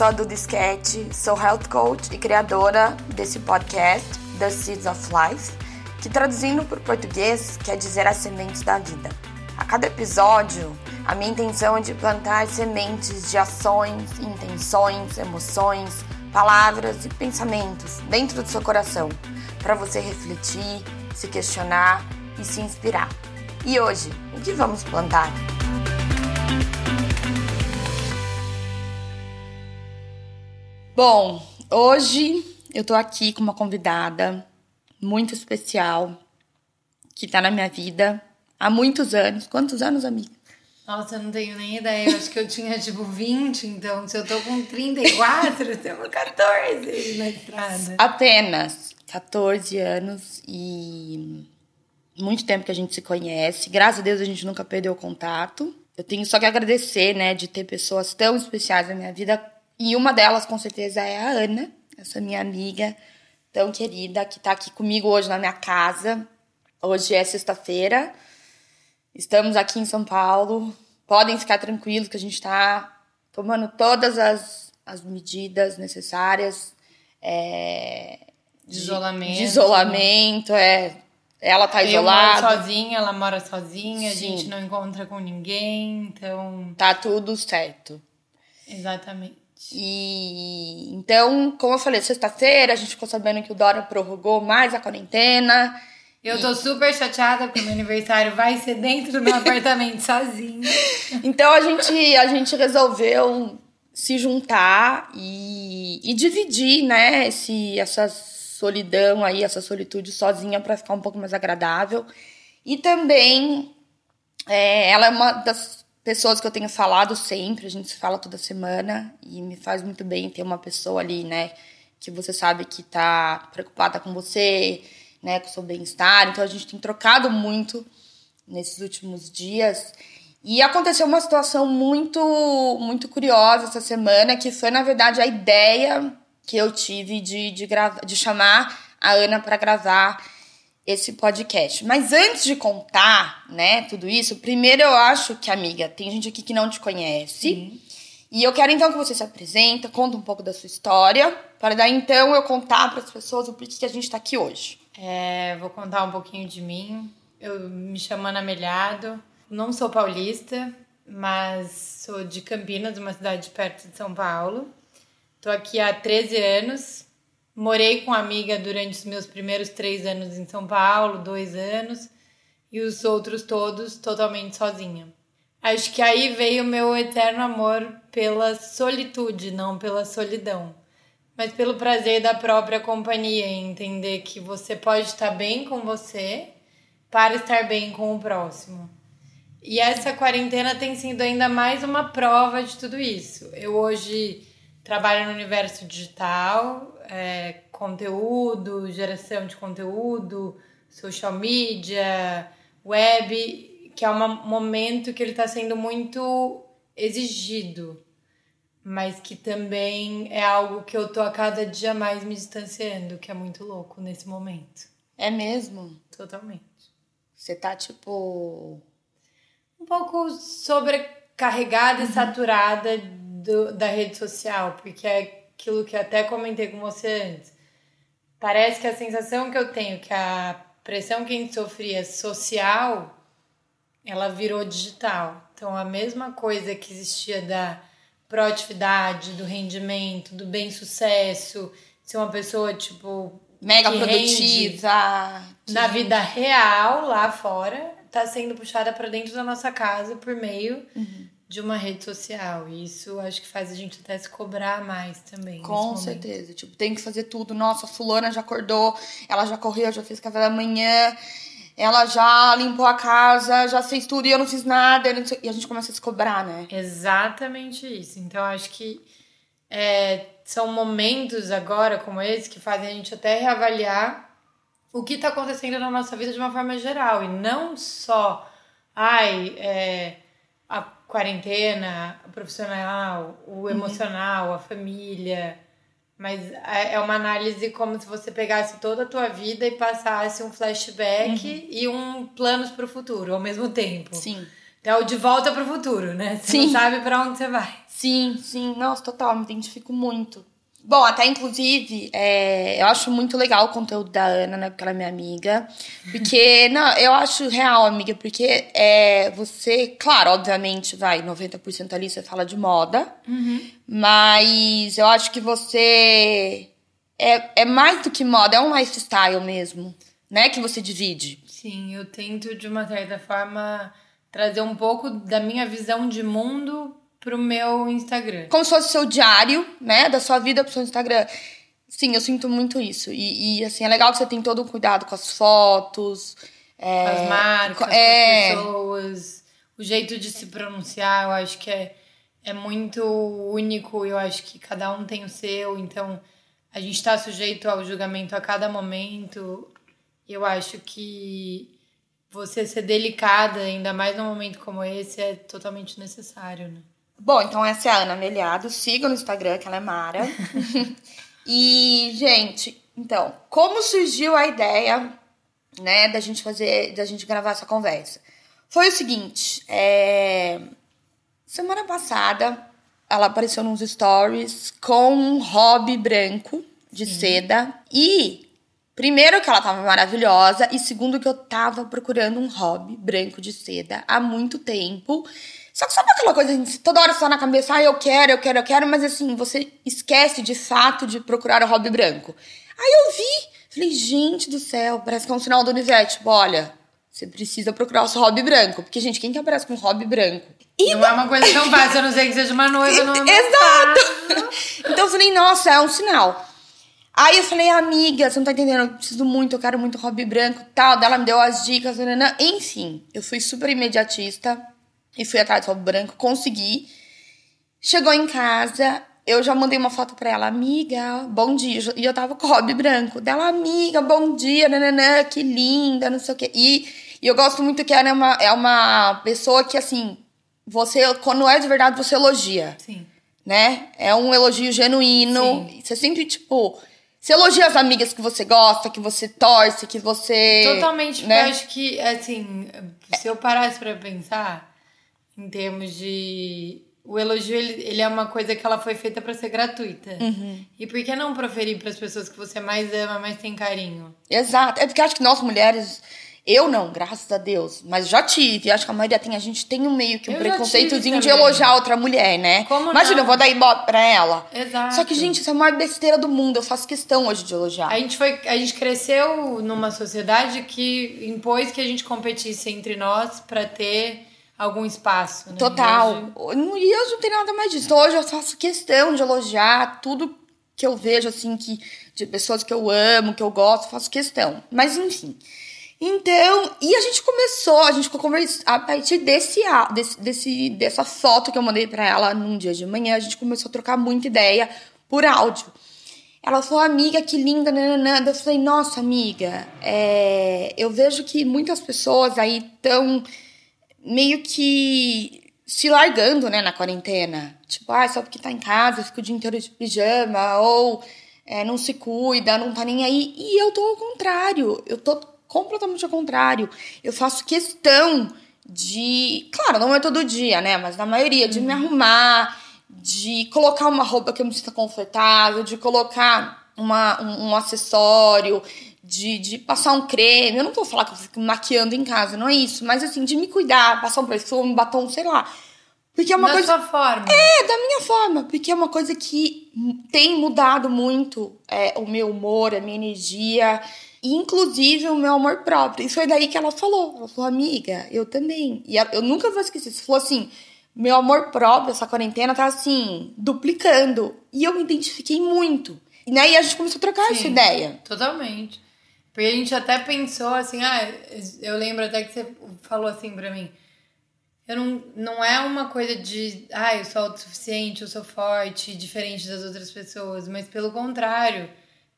Sou Duda Sketch, sou health coach e criadora desse podcast, The Seeds of Life, que traduzindo para o português quer dizer as sementes da vida. A cada episódio, a minha intenção é de plantar sementes de ações, intenções, emoções, palavras e pensamentos dentro do seu coração, para você refletir, se questionar e se inspirar. E hoje, o que vamos plantar? Bom, hoje eu tô aqui com uma convidada muito especial que tá na minha vida há muitos anos. Quantos anos, amiga? Nossa, eu não tenho nem ideia. Eu acho que eu tinha tipo 20, então se eu tô com 34, eu tenho 14 na estrada. Apenas 14 anos e muito tempo que a gente se conhece. Graças a Deus a gente nunca perdeu o contato. Eu tenho só que agradecer, né, de ter pessoas tão especiais na minha vida. E uma delas, com certeza, é a Ana, essa minha amiga tão querida, que tá aqui comigo hoje na minha casa. Hoje é sexta-feira. Estamos aqui em São Paulo. Podem ficar tranquilos que a gente está tomando todas as, as medidas necessárias. É, de isolamento. De isolamento, é. Ela tá eu isolada. moro sozinha, ela mora sozinha, Sim. a gente não encontra com ninguém, então. Tá tudo certo. Exatamente. E então, como eu falei, sexta-feira a gente ficou sabendo que o Dora prorrogou mais a quarentena. Eu tô super chateada porque meu aniversário vai ser dentro do meu apartamento sozinha. Então a gente, a gente resolveu se juntar e, e dividir, né, esse, essa solidão aí, essa solitude sozinha para ficar um pouco mais agradável. E também é, ela é uma das pessoas que eu tenho falado sempre, a gente se fala toda semana e me faz muito bem ter uma pessoa ali, né, que você sabe que tá preocupada com você, né, com o seu bem-estar. Então a gente tem trocado muito nesses últimos dias. E aconteceu uma situação muito muito curiosa essa semana, que foi na verdade a ideia que eu tive de, de, de chamar a Ana para gravar esse podcast. Mas antes de contar, né, tudo isso, primeiro eu acho que, amiga, tem gente aqui que não te conhece. E eu quero então que você se apresenta, conta um pouco da sua história, para daí então eu contar para as pessoas o porquê que a gente está aqui hoje. É, vou contar um pouquinho de mim. Eu me chamo Ana Melhado, não sou paulista, mas sou de Campinas, uma cidade perto de São Paulo. Tô aqui há 13 anos. Morei com amiga durante os meus primeiros três anos em São Paulo, dois anos, e os outros todos totalmente sozinha. Acho que aí veio meu eterno amor pela solitude, não pela solidão, mas pelo prazer da própria companhia, entender que você pode estar bem com você para estar bem com o próximo. E essa quarentena tem sido ainda mais uma prova de tudo isso. Eu hoje trabalho no universo digital, é, conteúdo, geração de conteúdo, social media, web, que é um momento que ele está sendo muito exigido, mas que também é algo que eu tô a cada dia mais me distanciando, que é muito louco nesse momento. É mesmo? Totalmente. Você tá tipo. Um pouco sobrecarregada e saturada do, da rede social, porque é aquilo que eu até comentei com você antes. Parece que a sensação que eu tenho que a pressão que a gente sofria social, ela virou digital. Então a mesma coisa que existia da proatividade, do rendimento, do bem-sucesso, ser uma pessoa tipo Mega produtiva. que na vida real lá fora, tá sendo puxada para dentro da nossa casa por meio Uhum. De uma rede social. E isso acho que faz a gente até se cobrar mais também. Com certeza. Tipo, tem que fazer tudo. Nossa, a fulana já acordou, ela já correu, já fez café da manhã, ela já limpou a casa, já fez tudo e eu não fiz nada. E a gente começa a se cobrar, né? Exatamente isso. Então acho que é, são momentos agora como esse que fazem a gente até reavaliar o que está acontecendo na nossa vida de uma forma geral e não só ai é, quarentena, o profissional, o emocional, a família, mas é é uma análise como se você pegasse toda a tua vida e passasse um flashback e um planos para o futuro ao mesmo tempo. Sim. É o de volta pro futuro, né? Você Sim. não sabe pra onde você vai. Sim, sim, nossa, total, me identifico muito. Bom, até inclusive, é, eu acho muito legal o conteúdo da Ana, né? Porque ela é minha amiga. Porque, não, eu acho real, amiga, porque é, você, claro, obviamente, vai, 90% ali você fala de moda, mas eu acho que você é, é mais do que moda, é um lifestyle mesmo, né? Que você divide. Sim, eu tento, de uma certa forma, trazer um pouco da minha visão de mundo pro meu Instagram. como se fosse seu diário, né, da sua vida pro seu Instagram. Sim, eu sinto muito isso. E, e, assim, é legal que você tem todo um cuidado com as fotos. é, as marcas, é, as pessoas, o jeito de se pronunciar, eu acho que é, é muito único, eu acho que cada um tem o seu, então a gente está sujeito ao julgamento a cada momento. Eu acho que você ser delicada, ainda mais num momento como esse, é totalmente necessário, né? Bom, então essa é a Ana Meliado. Siga no Instagram, que ela é Mara. e, gente, então, como surgiu a ideia, né, da gente fazer, da gente gravar essa conversa? Foi o seguinte, é... semana passada ela apareceu nos stories com um hobby branco de seda e Primeiro, que ela tava maravilhosa, e segundo, que eu tava procurando um hobby branco de seda há muito tempo. Só que sabe aquela coisa, assim, toda hora tá na cabeça, ah, eu quero, eu quero, eu quero, mas assim, você esquece de fato de procurar o hobby branco. Aí eu vi, falei, gente do céu, parece que é um sinal do universo. Tipo, olha, você precisa procurar o seu hobby branco. Porque, gente, quem que aparece com hobby branco? E Não é uma coisa tão fácil, a não ser que seja uma noiva. Não, não Exato! Então eu falei, nossa, é um sinal. Aí eu falei, amiga, você não tá entendendo, eu preciso muito, eu quero muito hobby branco tal. Daí ela me deu as dicas, nananã. enfim. Eu fui super imediatista e fui atrás do hobby branco, consegui. Chegou em casa, eu já mandei uma foto pra ela, amiga, bom dia. E eu tava com o hobby branco. Dela, amiga, bom dia, nananã, que linda, não sei o quê. E, e eu gosto muito que ela é uma, é uma pessoa que, assim, você, quando é de verdade, você elogia Sim. né? É um elogio genuíno. Sim. Você sempre, tipo. Você elogia as amigas que você gosta, que você torce, que você. Totalmente, porque né? eu acho que, assim, se eu parasse pra pensar em termos de. O elogio, ele, ele é uma coisa que ela foi feita pra ser gratuita. Uhum. E por que não proferir pras pessoas que você mais ama, mais tem carinho? Exato. É porque acho que nós mulheres. Eu não, graças a Deus. Mas já tive. Acho que a maioria tem. A gente tem um meio que um Eu preconceitozinho de elogiar outra mulher, né? Como Imagina, não? eu vou dar ibope pra ela. Exato. Só que, gente, isso é a maior besteira do mundo. Eu faço questão hoje de elogiar. A gente, foi, a gente cresceu numa sociedade que impôs que a gente competisse entre nós pra ter algum espaço. Né? Total. E hoje- E hoje não tem nada mais disso. Hoje eu faço questão de elogiar tudo que eu vejo, assim, que de pessoas que eu amo, que eu gosto, eu faço questão. Mas enfim. Então, e a gente começou, a gente ficou conversando a partir desse, desse, desse, dessa foto que eu mandei pra ela num dia de manhã, a gente começou a trocar muita ideia por áudio. Ela falou, amiga, que linda, nananã. Eu falei, nossa, amiga, é, eu vejo que muitas pessoas aí estão meio que se largando, né, na quarentena. Tipo, ah, só porque tá em casa, fica o dia inteiro de pijama, ou é, não se cuida, não tá nem aí. E eu tô ao contrário, eu tô completamente ao contrário. Eu faço questão de. Claro, não é todo dia, né, mas na maioria, de me arrumar, de colocar uma roupa que eu me sinta confortável, de colocar uma, um, um acessório, de, de passar um creme. Eu não vou falar que eu fico maquiando em casa, não é isso. Mas assim, de me cuidar, passar um perfume, um batom, sei lá. Porque é uma da coisa. sua forma. É, da minha forma. Porque é uma coisa que tem mudado muito é, o meu humor, a minha energia. E, inclusive, o meu amor próprio. E foi daí que ela falou. Ela falou, amiga, eu também. E eu nunca vou esquecer. Você falou assim, meu amor próprio, essa quarentena, tá assim, duplicando. E eu me identifiquei muito. E aí a gente começou a trocar essa Sim. ideia. Totalmente. Porque a gente até pensou assim, ah, eu lembro até que você falou assim pra mim. Eu não, não é uma coisa de, ah, eu sou autossuficiente, eu sou forte, diferente das outras pessoas, mas pelo contrário,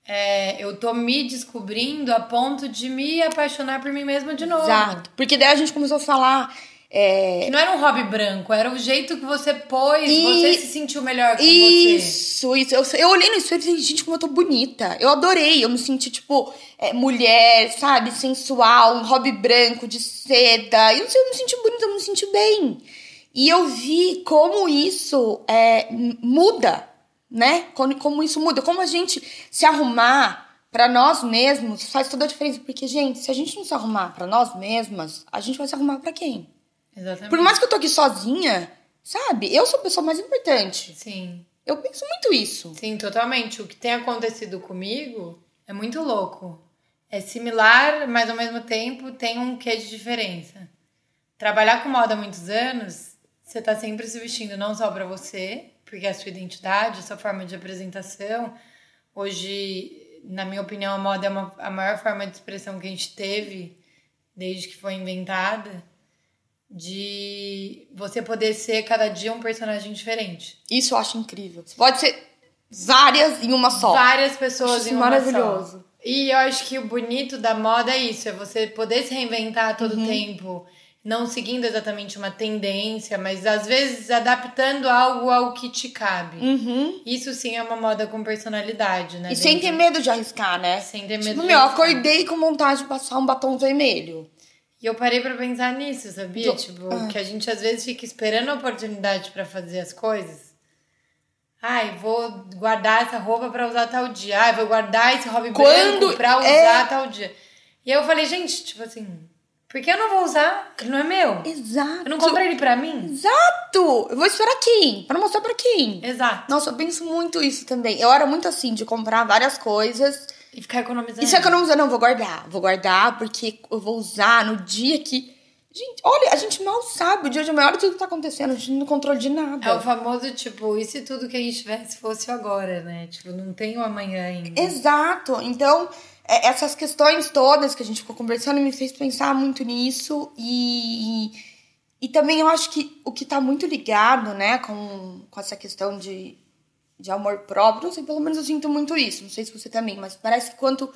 é, eu tô me descobrindo a ponto de me apaixonar por mim mesma de novo. Exato. Porque daí a gente começou a falar. É... Que não era um hobby branco, era o jeito que você pôs, E- você se sentiu melhor com você. Isso, isso. Eu, eu olhei no espelho e falei, gente, como eu tô bonita. Eu adorei. Eu me senti, tipo, é, mulher, sabe? Sensual, um hobby branco de seda. Eu não sei, eu me senti bonita, eu me senti bem. E eu vi como isso é, muda, né? Como, como isso muda. Como a gente se arrumar pra nós mesmos faz toda a diferença. Porque, gente, se a gente não se arrumar pra nós mesmas, a gente vai se arrumar pra quem? Exatamente. Por mais que eu tô aqui sozinha, sabe? Eu sou a pessoa mais importante. Sim. Eu penso muito isso. Sim, totalmente. O que tem acontecido comigo é muito louco. É similar, mas ao mesmo tempo tem um quê de diferença. Trabalhar com moda há muitos anos, você tá sempre se vestindo não só pra você, porque é a sua identidade, a sua forma de apresentação. Hoje, na minha opinião, a moda é uma, a maior forma de expressão que a gente teve desde que foi inventada, de você poder ser cada dia um personagem diferente. Isso eu acho incrível. Pode ser várias em uma só. Várias pessoas em uma maravilhoso. só. E eu acho que o bonito da moda é isso, é você poder se reinventar a Uhum. todo tempo, não seguindo exatamente uma tendência, mas às vezes adaptando algo ao que te cabe. Uhum. Isso sim é uma moda com personalidade, né? E sem ter medo de arriscar, né? Sem ter medo Tipo, de meu, eu arriscar. acordei com vontade de passar um batom vermelho. E eu parei pra pensar nisso, sabia? Tipo, Ah. que a gente às vezes fica esperando a oportunidade pra fazer as coisas. Ai, vou guardar essa roupa pra usar tal dia. Ai, vou guardar esse hobby Quando branco pra usar é- tal dia. E aí eu falei, gente, tipo assim, por que eu não vou usar? Ele não é meu. Exato. Eu não comprei ele pra mim? Exato! Eu vou esperar quem? Pra mostrar pra quem? Exato. Nossa, eu penso muito isso também. Eu era muito assim, de comprar várias coisas. E ficar economizando. Se economizar, não, vou guardar. Vou guardar porque eu vou usar no dia que. Gente, olha, a gente mal sabe o dia de olha tudo que tá acontecendo, a gente não tem controle de nada. É o famoso, tipo, e se tudo que a gente tivesse fosse agora, né? Tipo, não tem o amanhã ainda. Exato. Então, é, essas questões todas que a gente ficou conversando me fez pensar muito nisso e e também eu acho que o que tá muito ligado, né, com, com essa questão de, de amor próprio, não sei, pelo menos eu sinto muito isso, não sei se você também, mas parece que quanto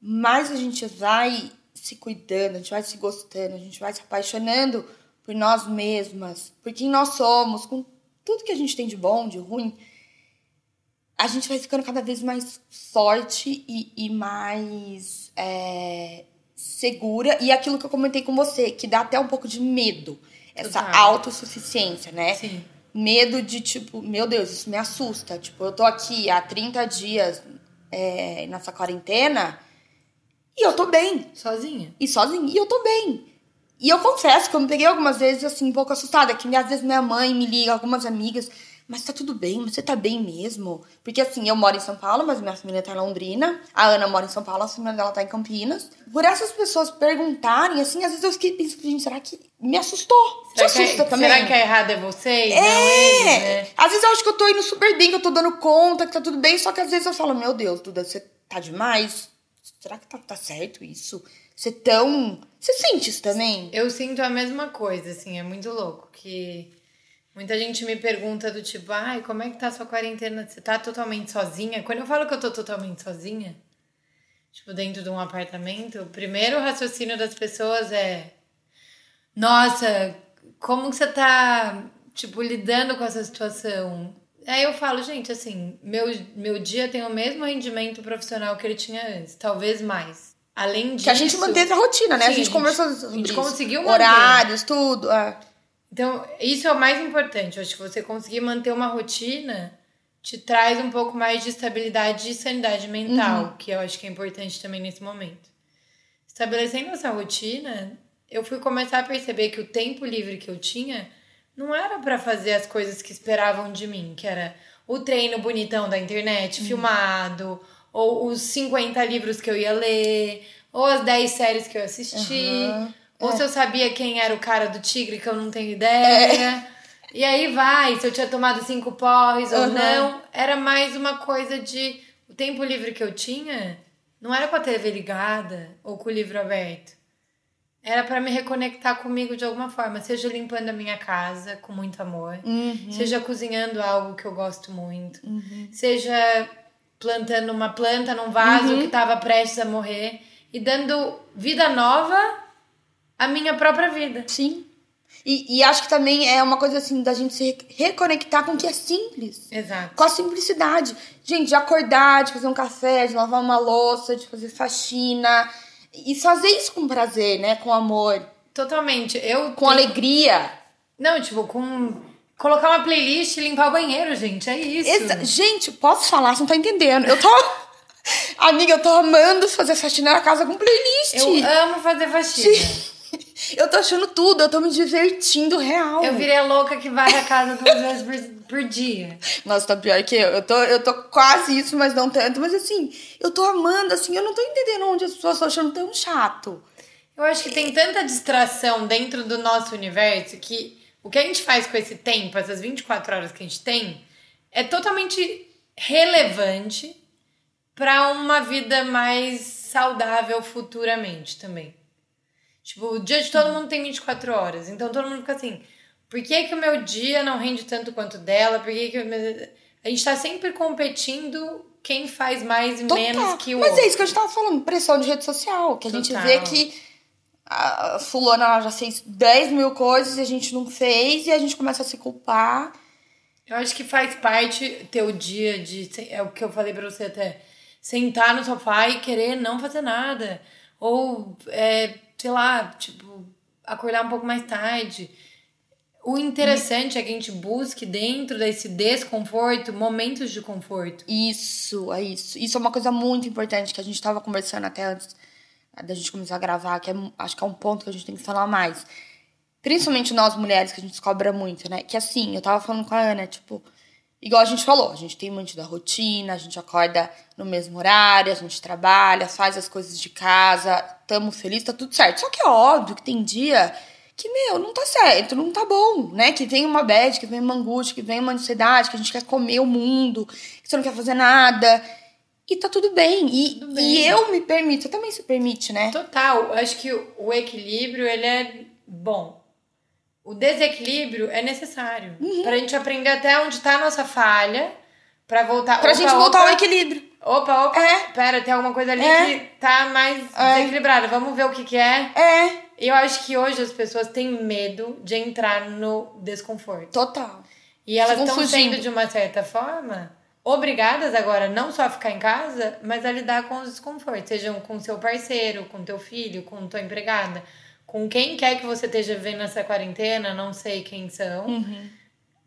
mais a gente vai se cuidando, a gente vai se gostando, a gente vai se apaixonando por nós mesmas, por quem nós somos, com tudo que a gente tem de bom, de ruim, a gente vai ficando cada vez mais forte e, e mais é, segura. E aquilo que eu comentei com você, que dá até um pouco de medo. Essa Total. autossuficiência, né? Sim. Medo de, tipo, meu Deus, isso me assusta. Tipo, eu tô aqui há 30 dias é, nessa quarentena e eu tô bem. Sozinha. E sozinha. E eu tô bem. E eu confesso que eu me peguei algumas vezes, assim, um pouco assustada. Que às vezes minha mãe me liga, algumas amigas. Mas tá tudo bem? Você tá bem mesmo? Porque assim, eu moro em São Paulo, mas minha família tá em Londrina. A Ana mora em São Paulo, a família dela tá em Campinas. Por essas pessoas perguntarem, assim, às vezes eu fiquei pensando, gente, será que me assustou? Te Será que, assusta é- também? será que a errada é você É! não eles, né? Às vezes eu acho que eu tô indo super bem, que eu tô dando conta, que tá tudo bem, só que às vezes eu falo, meu Deus, Duda, você tá demais? Será que tá, tá certo isso? Você tão. Você sente isso também? Eu sinto a mesma coisa, assim, é muito louco. Que muita gente me pergunta do tipo, ai, como é que tá a sua quarentena? Você tá totalmente sozinha? Quando eu falo que eu tô totalmente sozinha, tipo, dentro de um apartamento, o primeiro raciocínio das pessoas é: Nossa, como que você tá, tipo, lidando com essa situação? Aí eu falo, gente, assim, meu, meu dia tem o mesmo rendimento profissional que ele tinha antes, talvez mais. Além disso. Que a gente manteve a rotina, né? Sim, a gente conversou sobre a gente isso. conseguiu manter. Horários, tudo. é. Então, isso é o mais importante. Eu acho que você conseguir manter uma rotina te traz um pouco mais de estabilidade e sanidade mental, que eu acho que é importante também nesse momento. Estabelecendo essa rotina, eu fui começar a perceber que o tempo livre que eu tinha não era para fazer as coisas que esperavam de mim, que era o treino bonitão da internet, filmado, ou os 50 livros que eu ia ler, ou as 10 séries que eu assisti. Aham. Ou se eu sabia quem era o cara do tigre, que eu não tenho ideia. E aí vai, se eu tinha tomado cinco porres ou Aham. não. Era mais uma coisa de. O tempo livre que eu tinha não era com a TV ligada ou com o livro aberto. Era para me reconectar comigo de alguma forma. Seja limpando a minha casa com muito amor. Uhum. Seja cozinhando algo que eu gosto muito. Seja plantando uma planta num vaso Uhum. que estava prestes a morrer. E dando vida nova à minha própria vida. Sim. E, e acho que também é uma coisa assim da gente se reconectar com o que é simples. Exato. Com a simplicidade. Gente, de acordar, de fazer um café, de lavar uma louça, de fazer faxina. E fazer isso com prazer, né? Com amor. Totalmente. Eu Com alegria. Não, tipo, com colocar uma playlist e limpar o banheiro, gente. É isso. Exa- Gente, posso falar? Você não tá entendendo. Eu tô. Amiga, eu tô amando fazer faxina na casa com playlist. Eu amo fazer faxina. Eu tô achando tudo, eu tô me divertindo real. Eu virei a louca que vai a casa duas vezes por, por dia. Nossa, tá pior que eu. Eu tô, eu tô quase isso, mas não tanto. Mas assim, eu tô amando, assim, eu não tô entendendo onde as pessoas estão achando tão chato. Eu acho que tem tanta distração dentro do nosso universo que o que a gente faz com esse tempo, essas 24 horas que a gente tem, é totalmente relevante para uma vida mais saudável futuramente também. Tipo, o dia de todo mundo tem 24 horas, então todo mundo fica assim: por que, que o meu dia não rende tanto quanto dela? Por que, que o meu- a gente tá sempre competindo quem faz mais e Total. menos que o Mas outro. é isso que a gente tava falando, pressão de rede social. Que a gente Total. vê que a fulana já fez 10 mil coisas e a gente não fez, e a gente começa a se culpar. Eu acho que faz parte ter o dia de. É o que eu falei pra você até. Sentar no sofá e querer não fazer nada. Ou, é, sei lá, tipo, acordar um pouco mais tarde. O interessante é que a gente busque dentro desse desconforto momentos de conforto. Isso, é isso. Isso é uma coisa muito importante que a gente tava conversando até antes da gente começar a gravar, que é, acho que é um ponto que a gente tem que falar mais. Principalmente nós mulheres, que a gente cobra muito, né? Que assim, eu tava falando com a Ana, tipo, igual a gente falou, a gente tem muito da rotina, a gente acorda no mesmo horário, a gente trabalha, faz as coisas de casa, tamo feliz, tá tudo certo. Só que é óbvio que tem dia que, meu, não tá certo, não tá bom, né? Que vem uma bad, que vem uma angústia, que vem uma ansiedade, que a gente quer comer o mundo, que você não quer fazer nada. E tá tudo bem. E, Tudo bem. e eu me permito, você também se permite, né? Total, eu acho que o o equilíbrio, ele é bom. O desequilíbrio é necessário. Uhum. Pra gente aprender até onde tá a nossa falha. Pra voltar. Pra opa, gente voltar opa, ao equilíbrio. Opa, opa. É. Pera, tem alguma coisa ali É. que tá mais É. desequilibrada. Vamos ver o que que é. É, E eu acho que hoje as pessoas têm medo de entrar no desconforto. total. E elas estão sendo, de uma certa forma, obrigadas agora não só a ficar em casa, mas a lidar com os desconfortos. Sejam com seu parceiro, com teu filho, com tua empregada. Com quem quer que você esteja vivendo essa quarentena, não sei quem são. Uhum.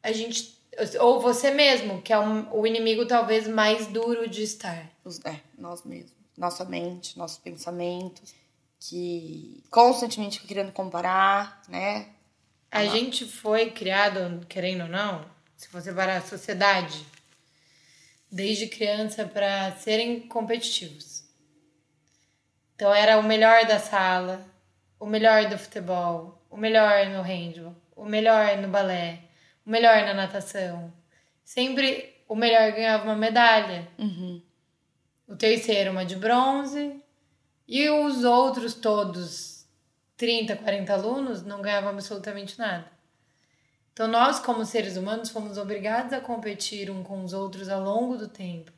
A gente... Ou você mesmo, que é um- o inimigo talvez mais duro de estar. É, nós mesmos. Nossa mente, nossos pensamentos, que constantemente querendo comparar, né? A Ah. gente foi criado, querendo ou não, se você parar a sociedade, desde criança para serem competitivos. Então era o melhor da sala, o melhor do futebol, o melhor no handball, o melhor no balé, o melhor na natação. Sempre o melhor ganhava uma medalha. Uhum. O terceiro uma de bronze e os outros todos 30, 40 alunos não ganhavam absolutamente nada. Então nós como seres humanos fomos obrigados a competir um com os outros ao longo do tempo.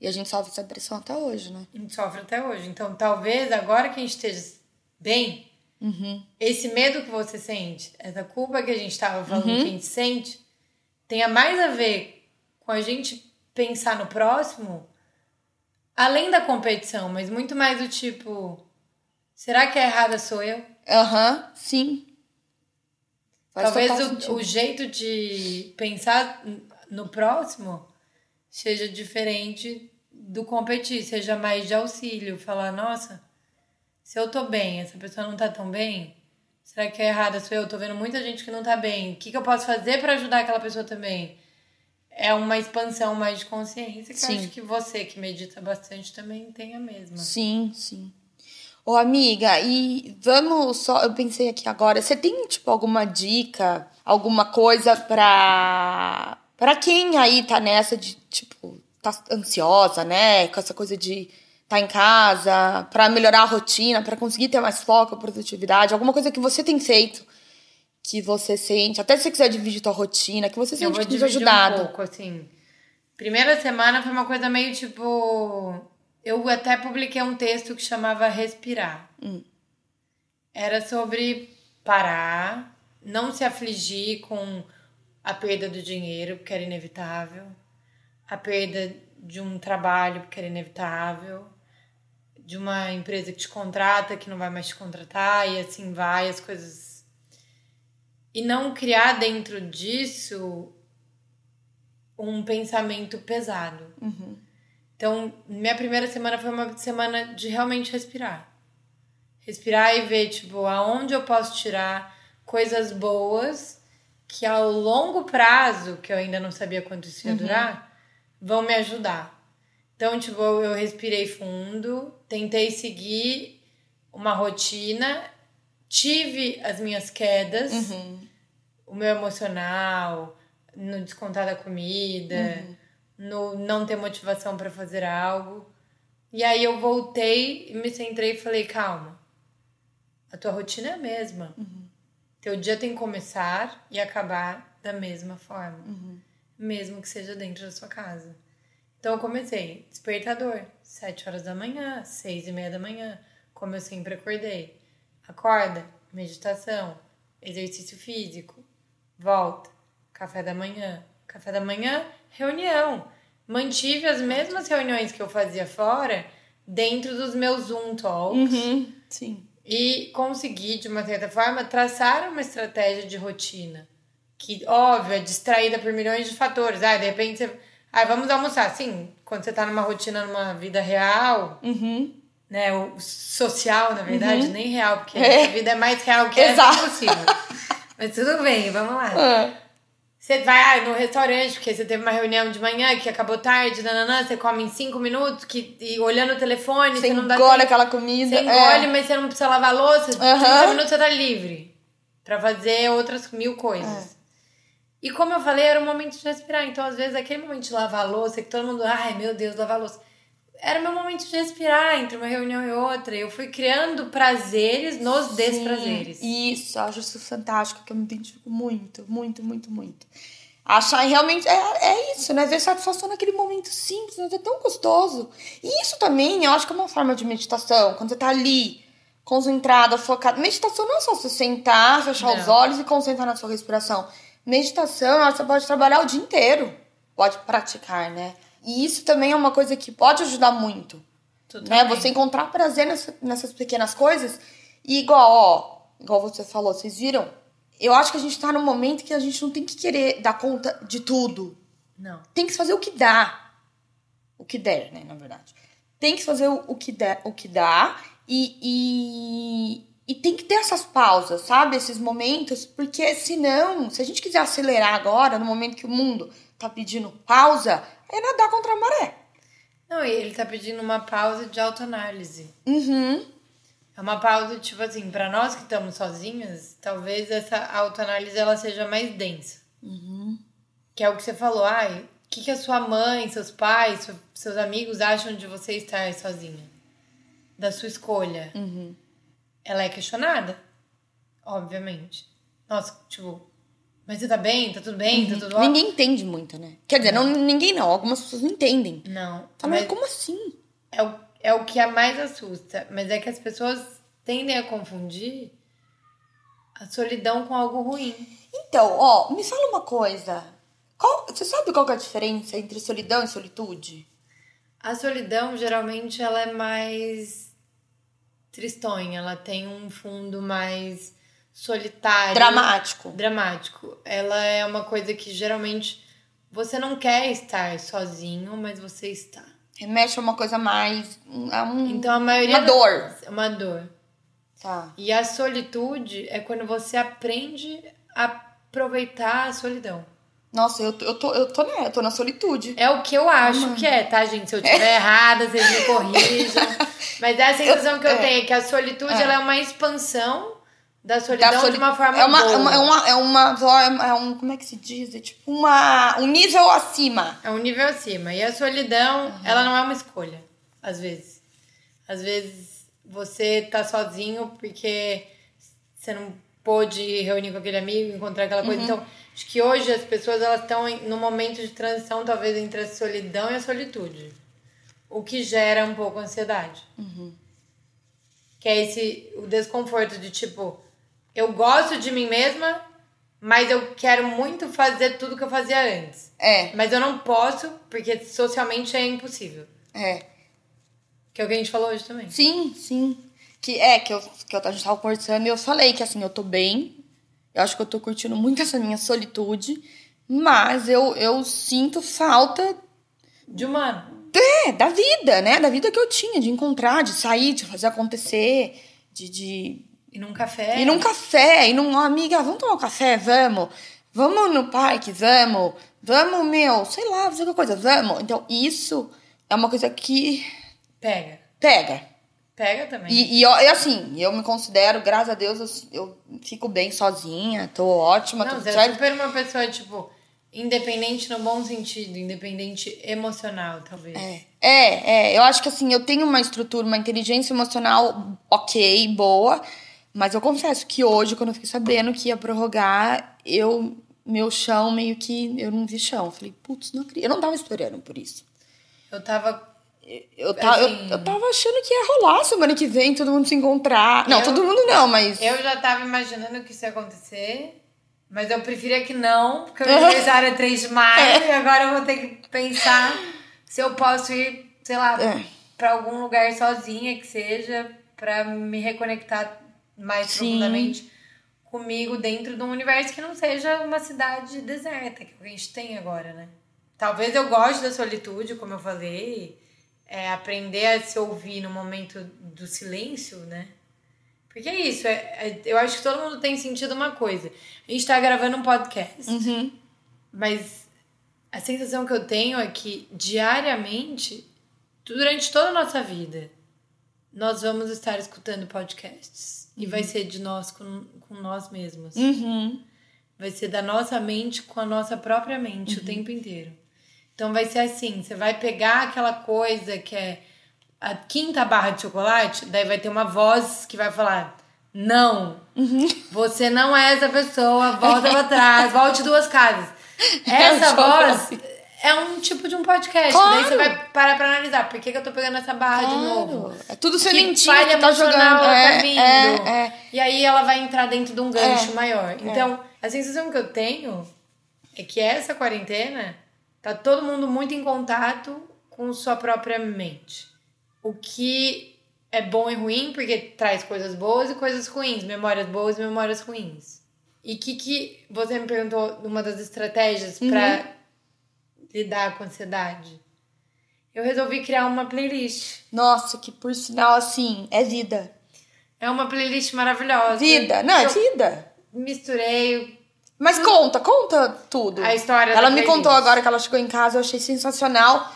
E a gente sofre essa pressão até hoje, né? A gente sofre até hoje. Então talvez agora que a gente esteja bem, Uhum. esse medo que você sente, essa culpa que a gente estava falando Uhum. que a gente sente, tenha mais a ver com a gente pensar no próximo, além da competição, mas muito mais do tipo, será que a errada sou eu? Aham, sim. Faz Talvez o, o jeito de pensar no próximo seja diferente do competir, seja mais de auxílio, falar, nossa, se eu tô bem, essa pessoa não tá tão bem, será que é errada sou eu? Tô vendo muita gente que não tá bem. O que, que eu posso fazer pra ajudar aquela pessoa também? É uma expansão mais de consciência que Sim. eu acho que você que medita bastante também tem a mesma. Sim, sim. Ô, amiga, e vamos só. Eu pensei aqui agora, você tem, tipo, alguma dica, alguma coisa pra. pra quem aí tá nessa de, tipo, tá ansiosa, né? Com essa coisa de tá em casa, pra melhorar a rotina, pra conseguir ter mais foco, produtividade, alguma coisa que você tem feito que você sente, até se você quiser dividir tua rotina, que você sente que dividir ajudado. um pouco, assim. Primeira semana foi uma coisa meio tipo. Eu até publiquei um texto que chamava Respirar. Hum. Era sobre parar, não se afligir com a perda do dinheiro, porque era inevitável, a perda de um trabalho, porque era inevitável, de uma empresa que te contrata, que não vai mais te contratar, e assim vai, as coisas. E não criar dentro disso um pensamento pesado. Uhum. Então, minha primeira semana foi uma semana de realmente respirar. Respirar e ver, tipo, aonde eu posso tirar coisas boas que ao longo prazo, que eu ainda não sabia quanto isso ia durar, vão me ajudar. Então, tipo, eu respirei fundo, tentei seguir uma rotina, tive as minhas quedas, o meu emocional, no descontar da comida, no não ter motivação para fazer algo. E aí eu voltei e me centrei e falei: calma, a tua rotina é a mesma. Teu dia tem que começar e acabar da mesma forma, mesmo que seja dentro da sua casa. Então eu comecei, despertador, sete horas da manhã, seis e meia da manhã, como eu sempre acordei. Acorda, meditação, exercício físico, volta, café da manhã. Café da manhã, reunião. Mantive as mesmas reuniões que eu fazia fora dentro dos meus Zoom Talks Uhum. Sim. e consegui, de uma certa forma, traçar uma estratégia de rotina. Que, óbvio, é distraída por milhões de fatores. Ah, de repente você. Ah, vamos almoçar. Sim, quando você tá numa rotina, numa vida real, Uhum. né? O social, na verdade, nem real, porque É. a vida é mais real que essa Exato. possível. Mas tudo bem, vamos lá. Ah, Você vai ah, no restaurante, porque você teve uma reunião de manhã que acabou tarde, nananã, você come em cinco minutos, que, e olhando o telefone, Você você não dá engole tempo. aquela comida. Você engole, é. mas você não precisa lavar a louça. Aham. 30 minutos você tá livre. Pra fazer outras mil coisas. É. E como eu falei, era o momento de respirar. Então, às vezes, aquele momento de lavar a louça, que todo mundo, ai meu Deus, lavar a louça. Era meu momento de respirar entre uma reunião e outra. Eu fui criando prazeres nos desprazeres. Sim, Isso, eu acho isso fantástico, que eu me identifico muito, muito, muito, muito. Achar realmente. É, é isso, né? Ver satisfação naquele momento simples, mas é tão gostoso. E isso também, eu acho que é uma forma de meditação. Quando você tá ali, concentrada, focada. Meditação não é só você sentar, fechar os Não. olhos e concentrar na sua respiração. Meditação, que você pode trabalhar o dia inteiro. Pode praticar, né? E isso também é uma coisa que pode ajudar muito né? Totalmente. Você encontrar prazer nessa- nessas pequenas coisas. E igual, ó, igual você falou, vocês viram? Eu acho que a gente tá num momento que a gente não tem que querer dar conta de tudo. Não. Tem que fazer o que dá. O que der, né, na verdade. Tem que fazer o, o que der, o que dá. E, e, e tem que ter essas pausas, sabe? Esses momentos. Porque senão, se a gente quiser acelerar agora, no momento que o mundo tá pedindo pausa, é nadar contra a maré. Não, e ele tá pedindo uma pausa de autoanálise. Uhum. É uma pausa, tipo assim, pra nós que estamos sozinhas, talvez essa autoanálise ela seja mais densa. Que é o que você falou, ai, o que, que a sua mãe, seus pais, seu- seus amigos acham de você estar sozinha? Da sua escolha. Ela é questionada, obviamente. Nossa, tipo, mas você tá bem? Tá tudo bem? Tá tudo ótimo? Ninguém entende muito, né? Quer dizer, não, ninguém não. Algumas pessoas não entendem. Não. Fala, mas como assim? é, o, é o que a mais assusta. Mas é que as pessoas tendem a confundir a solidão com algo ruim. Então, ó, me fala uma coisa. Qual, você sabe qual que é a diferença entre solidão e solitude? A solidão, geralmente, ela é mais tristonha. Ela tem um fundo mais solitário. Dramático. Dramático. Ela é uma coisa que, geralmente, você não quer estar sozinho, mas você está. Remete a uma coisa mais. A um, Então, a maioria... Uma dor. das- Uma dor. Tá. E a solitude é quando você aprende a aproveitar a solidão. Nossa, eu, tô- eu, tô, eu, tô, né, eu tô na solitude. É o que eu acho que é, tá, gente? Se eu estiver errada, vocês me corrijam. Mas é a sensação que eu é. tenho, é que a solitude ela é uma expansão da solidão Da soli- de uma forma é uma, boa. é uma, é uma, é uma, é um, como é que se diz? É tipo uma, um nível acima. É um nível acima. E a solidão, ela não é uma escolha, às vezes. Às vezes você tá sozinho porque você não pôde reunir com aquele amigo, encontrar aquela coisa. Então, acho que hoje as pessoas elas estão num momento de transição, talvez, entre a solidão e a solitude. O que gera um pouco ansiedade. Que é esse o desconforto de tipo, eu gosto de mim mesma, Mas eu quero muito fazer tudo que eu fazia antes. É, Mas eu não posso, porque socialmente é impossível. é. Que é o que a gente falou hoje também. Sim, sim. Que é, que, eu, que eu, a gente tava conversando e eu falei que assim, eu tô bem. Eu acho que eu tô curtindo muito essa minha solitude. Mas eu, eu sinto falta De humano. é, da vida, né? Da vida que eu tinha, de encontrar, de sair, de fazer acontecer, de, de E num café. ir num café, ir num amiga, vamos tomar um café, vamos. Vamos no parque, vamos. Vamos, meu, sei lá, fazer qualquer coisa, vamos. Então, isso é uma coisa que Pega. pega. Pega também. E, e, eu- assim, eu me considero, graças a Deus, eu, eu fico bem sozinha, tô ótima, Não, tudo você é certo. super uma pessoa, tipo, independente no bom sentido, independente emocional, talvez. É, é, é, eu acho que assim, eu tenho uma estrutura, uma inteligência emocional ok, boa, mas eu confesso que hoje, quando eu fiquei sabendo que ia prorrogar, eu, meu chão meio que, eu não vi chão. Eu falei, putz, não acredito. Eu não tava esperando por isso. Eu tava. Eu, ta, eu, Assim- eu tava achando que ia rolar semana que vem, todo mundo se encontrar. Não, Eu- todo mundo não, mas. Eu já tava imaginando que isso ia acontecer, mas eu preferia que não, porque o meu aniversário é 3 de maio e agora eu vou ter que pensar se eu posso ir, sei lá, É. pra algum lugar sozinha que seja, pra me reconectar mais Sim. profundamente comigo dentro de um universo que não seja uma cidade deserta, que é que a gente tem agora, né? Talvez eu goste da solitude, como eu falei, é aprender a se ouvir no momento do silêncio, né? Porque é isso, é, é- eu acho que todo mundo tem sentido uma coisa. A gente tá gravando um podcast, Uhum. mas a sensação que eu tenho é que diariamente, durante toda a nossa vida, nós vamos estar escutando podcasts. E vai ser de nós com, com nós mesmos. Uhum. Vai ser da nossa mente com a nossa própria mente o tempo inteiro. Então vai ser assim, você vai pegar aquela coisa que é a quinta barra de chocolate, daí vai ter uma voz que vai falar: "Não. Você não é essa pessoa, volta pra trás, volte duas casas". Essa Eu voz é um tipo de um podcast, Claro. daí você vai parar pra analisar, por que, que eu tô pegando essa barra de novo? Claro. É tudo que sementinha falha que tá jogando. ela é, tá vindo. É, é. E aí ela vai entrar dentro de um gancho É, maior. Então, a sensação que eu tenho é que essa quarentena tá todo mundo muito em contato com sua própria mente. O que é bom e ruim, porque traz coisas boas e coisas ruins, memórias boas e memórias ruins. E que que você me perguntou uma das estratégias pra lidar com a ansiedade? Eu resolvi criar uma playlist. Nossa, que por sinal, assim, é vida. É uma playlist maravilhosa. Vida. Não, é vida. misturei Mas conta, conta tudo. a história Ela me contou agora que ela chegou em casa, eu achei sensacional.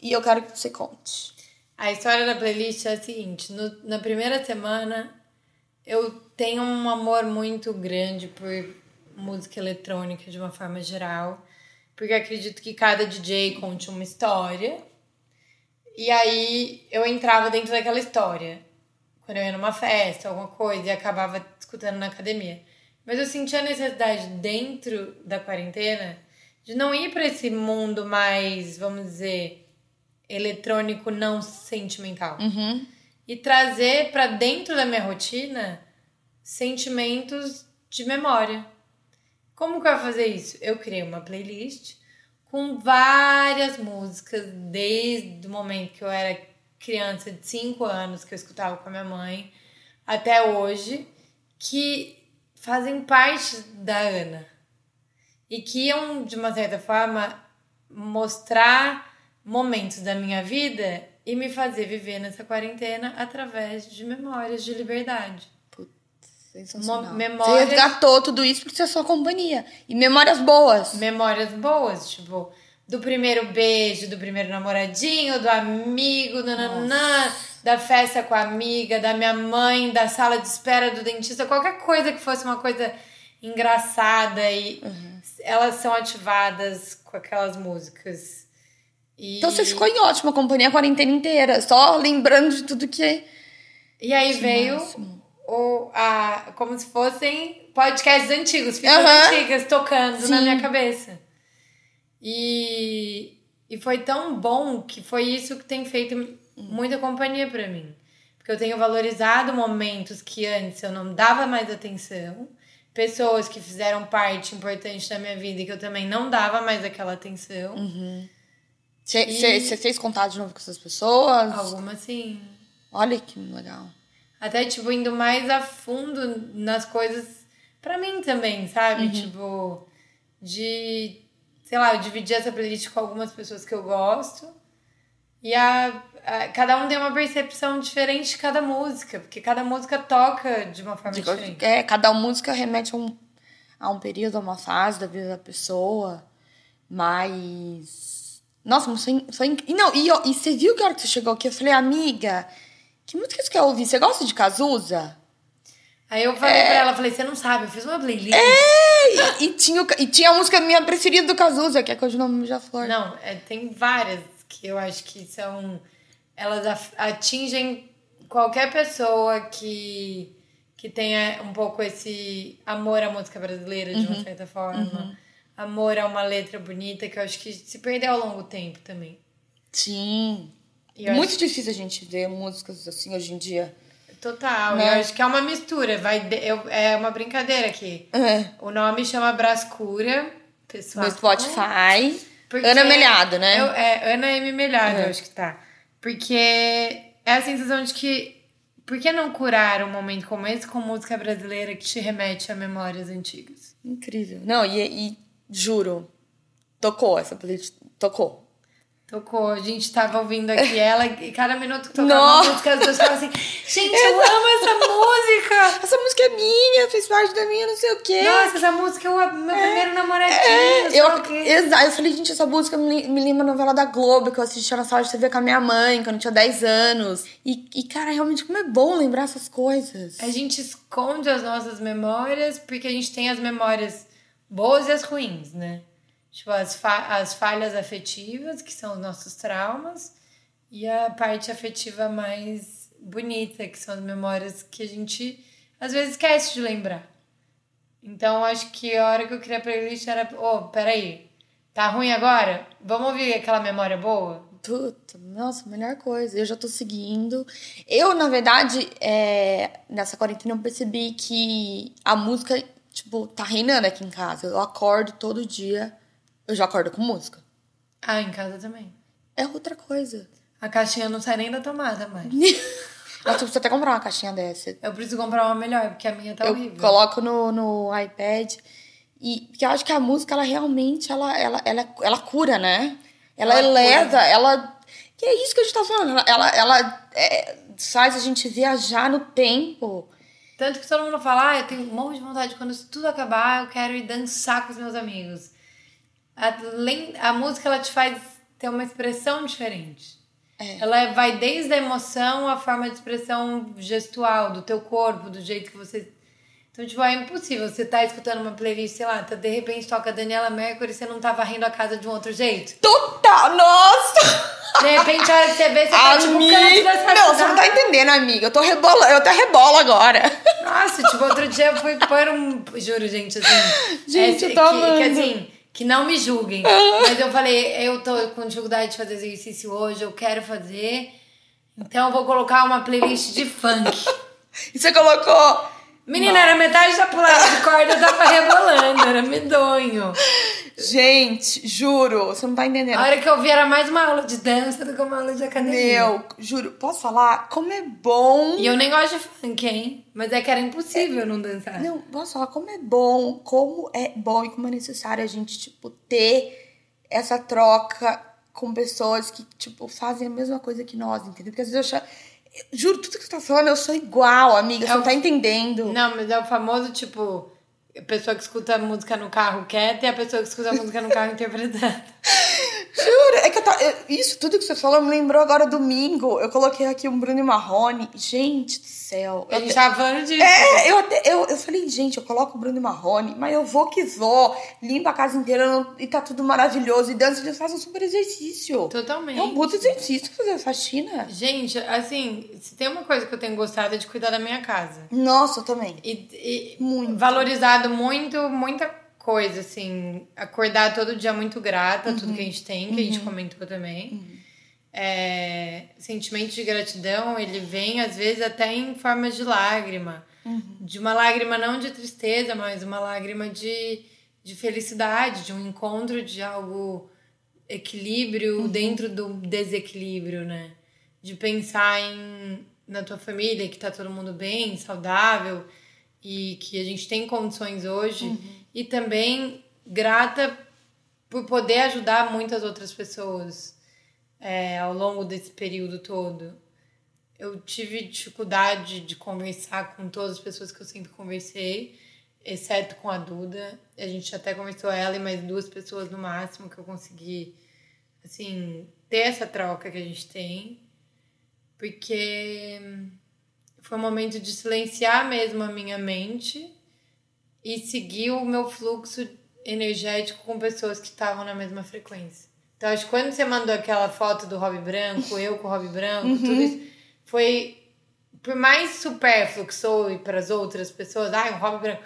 E eu quero que você conte. A história da playlist é a seguinte: no- na primeira semana, eu tenho um amor muito grande por música eletrônica de uma forma geral, porque acredito que cada DJ conte uma história. E aí eu entrava dentro daquela história. Quando eu ia numa festa, alguma coisa, e acabava escutando na academia. Mas eu sentia a necessidade dentro da quarentena de não ir para esse mundo mais, vamos dizer, eletrônico não sentimental. Uhum. E trazer para dentro da minha rotina sentimentos de memória. Como que eu ia fazer isso? Eu criei uma playlist com várias músicas desde o momento que eu era criança de 5 anos que eu escutava com a minha mãe até hoje que fazem parte da Ana e que iam de uma certa forma mostrar momentos da minha vida e me fazer viver nessa quarentena através de memórias de liberdade. Sensacional. Mo- Você memórias- resgatou tudo isso porque você é sua companhia. E memórias boas. memórias boas, tipo, do primeiro beijo, do primeiro namoradinho, do amigo, nananã, da festa com a amiga, da minha mãe, da sala de espera do dentista, qualquer coisa que fosse uma coisa engraçada e elas são ativadas com aquelas músicas. E, Então você ficou em ótima companhia a quarentena inteira. Só lembrando de tudo que. e aí Que veio máximo. o, a, como se fossem podcasts antigos, fitas Aham. antigas tocando na Sim. minha cabeça. E, e foi tão bom que foi isso que tem feito muita companhia pra mim. Porque eu tenho valorizado momentos que antes eu não dava mais atenção, pessoas que fizeram parte importante da minha vida e que eu também não dava mais aquela atenção. Você E- fez contato de novo com essas pessoas? Algumas sim. Olha que legal. Até, tipo, indo mais a fundo nas coisas pra mim também, sabe? Tipo, de, sei lá, eu dividir essa playlist com algumas pessoas que eu gosto. E a- cada um tem uma percepção diferente de cada música, porque cada música toca de uma forma diferente. é, cada música remete a um, a um período, a uma fase da vida da pessoa. Mas. Nossa, mas foi, foi inc- Não, e, e você viu que a hora que você chegou aqui, eu falei, amiga, que música você quer ouvir? Você gosta de Cazuza? Aí eu falei pra ela, falei, você não sabe, eu fiz uma playlist. É, e, e tinha, e tinha a música minha preferida do Cazuza, que é Codinome Beija-Flor. Não, é, tem várias que eu acho que são. Elas atingem qualquer pessoa que, que tenha um pouco esse amor à música brasileira, de uma certa forma. Amor a uma letra bonita, que eu acho que se perdeu ao longo do tempo também. Sim. Muito acho- difícil a gente ver músicas assim hoje em dia. Total, Né? eu acho que é uma mistura. Vai de- eu, é uma brincadeira aqui. É. O nome chama Brascura, pessoal. No Spotify. Ana Melhado, né? eu- é, Ana M. Melhado, eu acho que tá. Porque é a sensação de que. Por que não curar um momento como esse com música brasileira que te remete a memórias antigas? Incrível. Não, e, e juro, tocou essa playlist. Tocou. Tocou, a gente tava ouvindo aqui ela e cada minuto que tocava Nossa. uma música, as pessoas falavam assim: gente, eu amo essa música! Essa música é minha, fez parte da minha, não sei o quê. Nossa, essa música é o meu primeiro namoradinho, É, eu, exato, eu falei, gente, essa música me, me lembra a novela da Globo, que eu assistia na sala de TV com a minha mãe, quando eu tinha 10 anos. E, e, cara, realmente, como é bom lembrar essas coisas. A gente esconde as nossas memórias porque a gente tem as memórias boas e as ruins, né? Tipo, as, fa as falhas afetivas, que são os nossos traumas, e a parte afetiva mais bonita, que são as memórias que a gente às vezes esquece de lembrar. Então, acho que a hora que eu criei a playlist era, ô, peraí, tá ruim agora? Vamos ouvir aquela memória boa? Puta, nossa, melhor coisa. Eu já tô seguindo. Eu, na verdade, é, nessa quarentena eu percebi que a música, tipo, tá reinando aqui em casa. Eu acordo todo dia, eu já acordo com música. Ah, em casa também. É outra coisa. A caixinha não sai nem da tomada mais. Eu preciso até comprar uma caixinha dessa. Eu preciso comprar uma melhor, porque a minha tá eu horrível. coloco no, no iPad. E porque eu acho que a música, ela realmente, ela, ela, ela, ela cura, né? Ela, Ela eleva, cura. ela... Que é isso que a gente tá falando. Ela, ela, ela, é, faz a gente viajar no tempo. Tanto que todo mundo fala, ah, eu tenho um monte de vontade, quando isso tudo acabar, eu quero ir dançar com os meus amigos. Além, a música, ela te faz ter uma expressão diferente. É. Ela vai desde a emoção à forma de expressão gestual, do teu corpo, do jeito que você... Então, tipo, é impossível. Você tá escutando uma playlist, sei lá, tá, de repente toca Daniela Mercury e você não tá varrendo a casa de um outro jeito. Total! Nossa! De repente, a hora que você vê, você tá, tipo, dessa Não, você não tá entendendo, amiga. Eu tô rebolando, eu até rebolo agora. Nossa, tipo, outro dia eu fui pôr um. Juro, gente, assim. Gente, é, eu tô que, que assim, que não me julguem. Mas eu falei, eu tô com dificuldade de fazer exercício hoje, eu quero fazer. Então eu vou colocar uma playlist de funk. E você colocou. Menina, era metade da pulada de corda, eu tava rebolando, era medonho. Gente, juro, você não tá entendendo. A hora que eu vi era mais uma aula de dança do que uma aula de academia. Meu, juro, posso falar? Como é bom. E eu nem gosto de funk, hein? Mas é que era impossível não dançar. Não, posso falar como é bom, como é bom e como é necessário a gente, tipo, ter essa troca com pessoas que, tipo, fazem a mesma coisa que nós, entendeu? Porque às vezes eu acho. Juro, tudo que você tá falando, eu sou igual, amiga. Você É não o- tá entendendo. Não, mas é o famoso, tipo, a pessoa que escuta música no carro quieta e a pessoa que escuta música no carro interpretando. Juro, é que eu tá. eu- Isso, tudo que você falou me lembrou agora domingo. Eu coloquei aqui um Bruno e Marrone. Gente do céu. A gente te- tava falando disso. É, eu, até, eu, eu falei, gente, eu coloco o Bruno e Marrone, mas eu vou que vou, limpa a casa inteira não- e tá tudo maravilhoso. E dança, eles fazem um super exercício. Totalmente. É um puto exercício fazer faxina. Gente, assim, se tem uma coisa que eu tenho gostado é de cuidar da minha casa. Nossa, eu também. E, e Muito. Muito, muita coisa, assim. Acordar todo dia muito grata, tudo que a gente tem, que a gente comentou também. É, sentimento de gratidão, ele vem, às vezes, até em forma de lágrima. de uma lágrima não de tristeza, mas uma lágrima de, de felicidade, de um encontro de algo equilíbrio uhum. dentro do desequilíbrio, né? De pensar em na tua família que tá todo mundo bem, saudável e que a gente tem condições hoje uhum. e também grata por poder ajudar muitas outras pessoas é, ao longo desse período todo. Eu tive dificuldade de conversar com todas as pessoas que eu sempre conversei, exceto com a Duda. A gente até conversou ela e mais duas pessoas no máximo que eu consegui, assim, ter essa troca que a gente tem. Porque foi um momento de silenciar mesmo a minha mente e seguir o meu fluxo energético com pessoas que estavam na mesma frequência. Então, acho que quando você mandou aquela foto do Hobby Branco, eu com o Hobby Branco, uhum. tudo isso, foi. Por mais supérfluo que sou para as outras pessoas, ai, um Hobby Branco.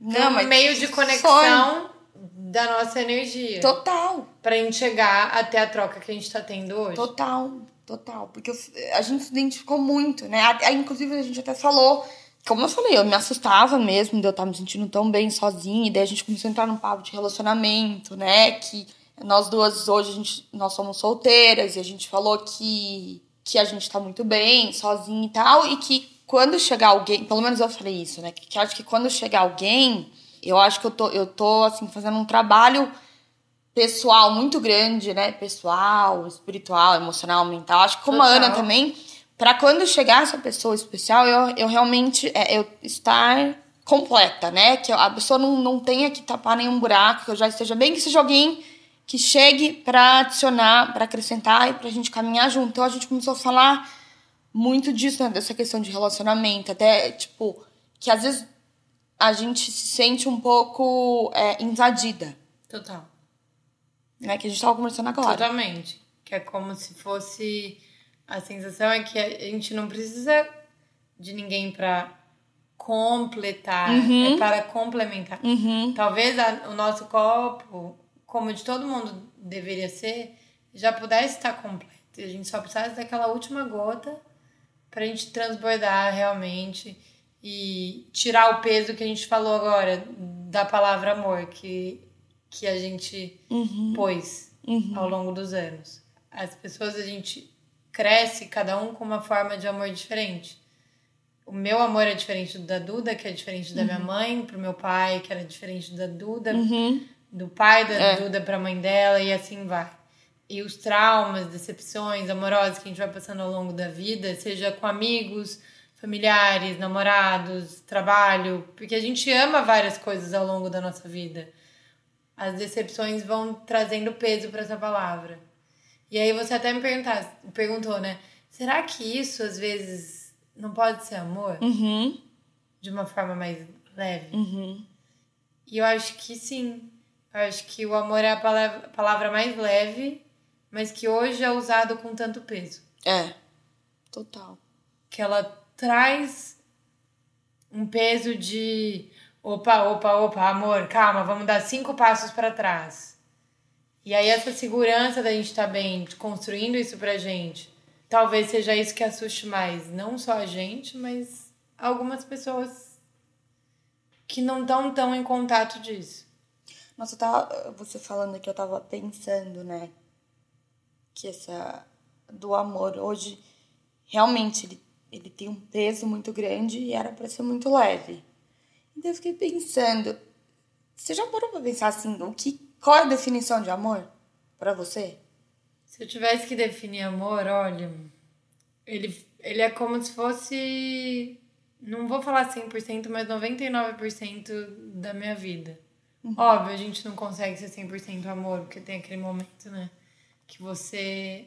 Não, um mas meio de conexão da nossa energia. Total. Pra gente chegar até a troca que a gente tá tendo hoje. Total, total. Porque a gente se identificou muito, né? Inclusive, a gente até falou como eu falei, eu me assustava mesmo de eu estar me sentindo tão bem sozinha. E daí a gente começou a entrar num papo de relacionamento, né? Que nós duas hoje a gente, nós somos solteiras e a gente falou que, que a gente tá muito bem, sozinha e tal. E que quando chegar alguém, pelo menos eu falei isso, né? Que, que acho que quando chegar alguém, eu acho que eu tô, eu tô assim, fazendo um trabalho pessoal muito grande, né? Pessoal, espiritual, emocional, mental. Acho que como Total. a Ana também para quando chegar essa pessoa especial, eu, eu realmente é, eu estar completa, né? Que a pessoa não, não tenha que tapar nenhum buraco, que eu já esteja bem, que seja alguém que chegue para adicionar, para acrescentar e para a gente caminhar junto. Então a gente começou a falar muito disso, né? Dessa questão de relacionamento, até tipo, que às vezes a gente se sente um pouco é, invadida. Total. Né? Que a gente tava conversando agora. Totalmente. Que é como se fosse a sensação é que a gente não precisa de ninguém para completar, uhum. é para complementar. Uhum. Talvez a, o nosso copo, como de todo mundo deveria ser, já pudesse estar completo. A gente só precisasse daquela última gota para a gente transbordar realmente e tirar o peso que a gente falou agora da palavra amor que, que a gente uhum. pôs uhum. ao longo dos anos. As pessoas a gente cresce cada um com uma forma de amor diferente. O meu amor é diferente do da Duda, que é diferente da uhum. minha mãe, pro meu pai, que era diferente da Duda, uhum. do pai da é. Duda pra mãe dela, e assim vai. E os traumas, decepções amorosas que a gente vai passando ao longo da vida, seja com amigos, familiares, namorados, trabalho, porque a gente ama várias coisas ao longo da nossa vida. As decepções vão trazendo peso para essa palavra. E aí você até me perguntar, perguntou, né? Será que isso às vezes não pode ser amor? Uhum. De uma forma mais leve? Uhum. E eu acho que sim. Eu acho que o amor é a palavra, a palavra mais leve, mas que hoje é usado com tanto peso. É, total. Que ela traz um peso de opa, opa, opa, amor, calma, vamos dar cinco passos para trás. E aí essa segurança da gente estar tá bem, construindo isso pra gente, talvez seja isso que assuste mais, não só a gente, mas algumas pessoas que não estão tão em contato disso. Nossa, tava, você falando aqui, eu tava pensando, né? Que essa do amor hoje realmente ele, ele tem um peso muito grande e era para ser muito leve. Então eu fiquei pensando, você já parou pra pensar assim, o que qual é a definição de amor para você? Se eu tivesse que definir amor, olha, ele, ele é como se fosse. Não vou falar 100%, mas 99% da minha vida. Uhum. Óbvio, a gente não consegue ser 100% amor, porque tem aquele momento, né? Que você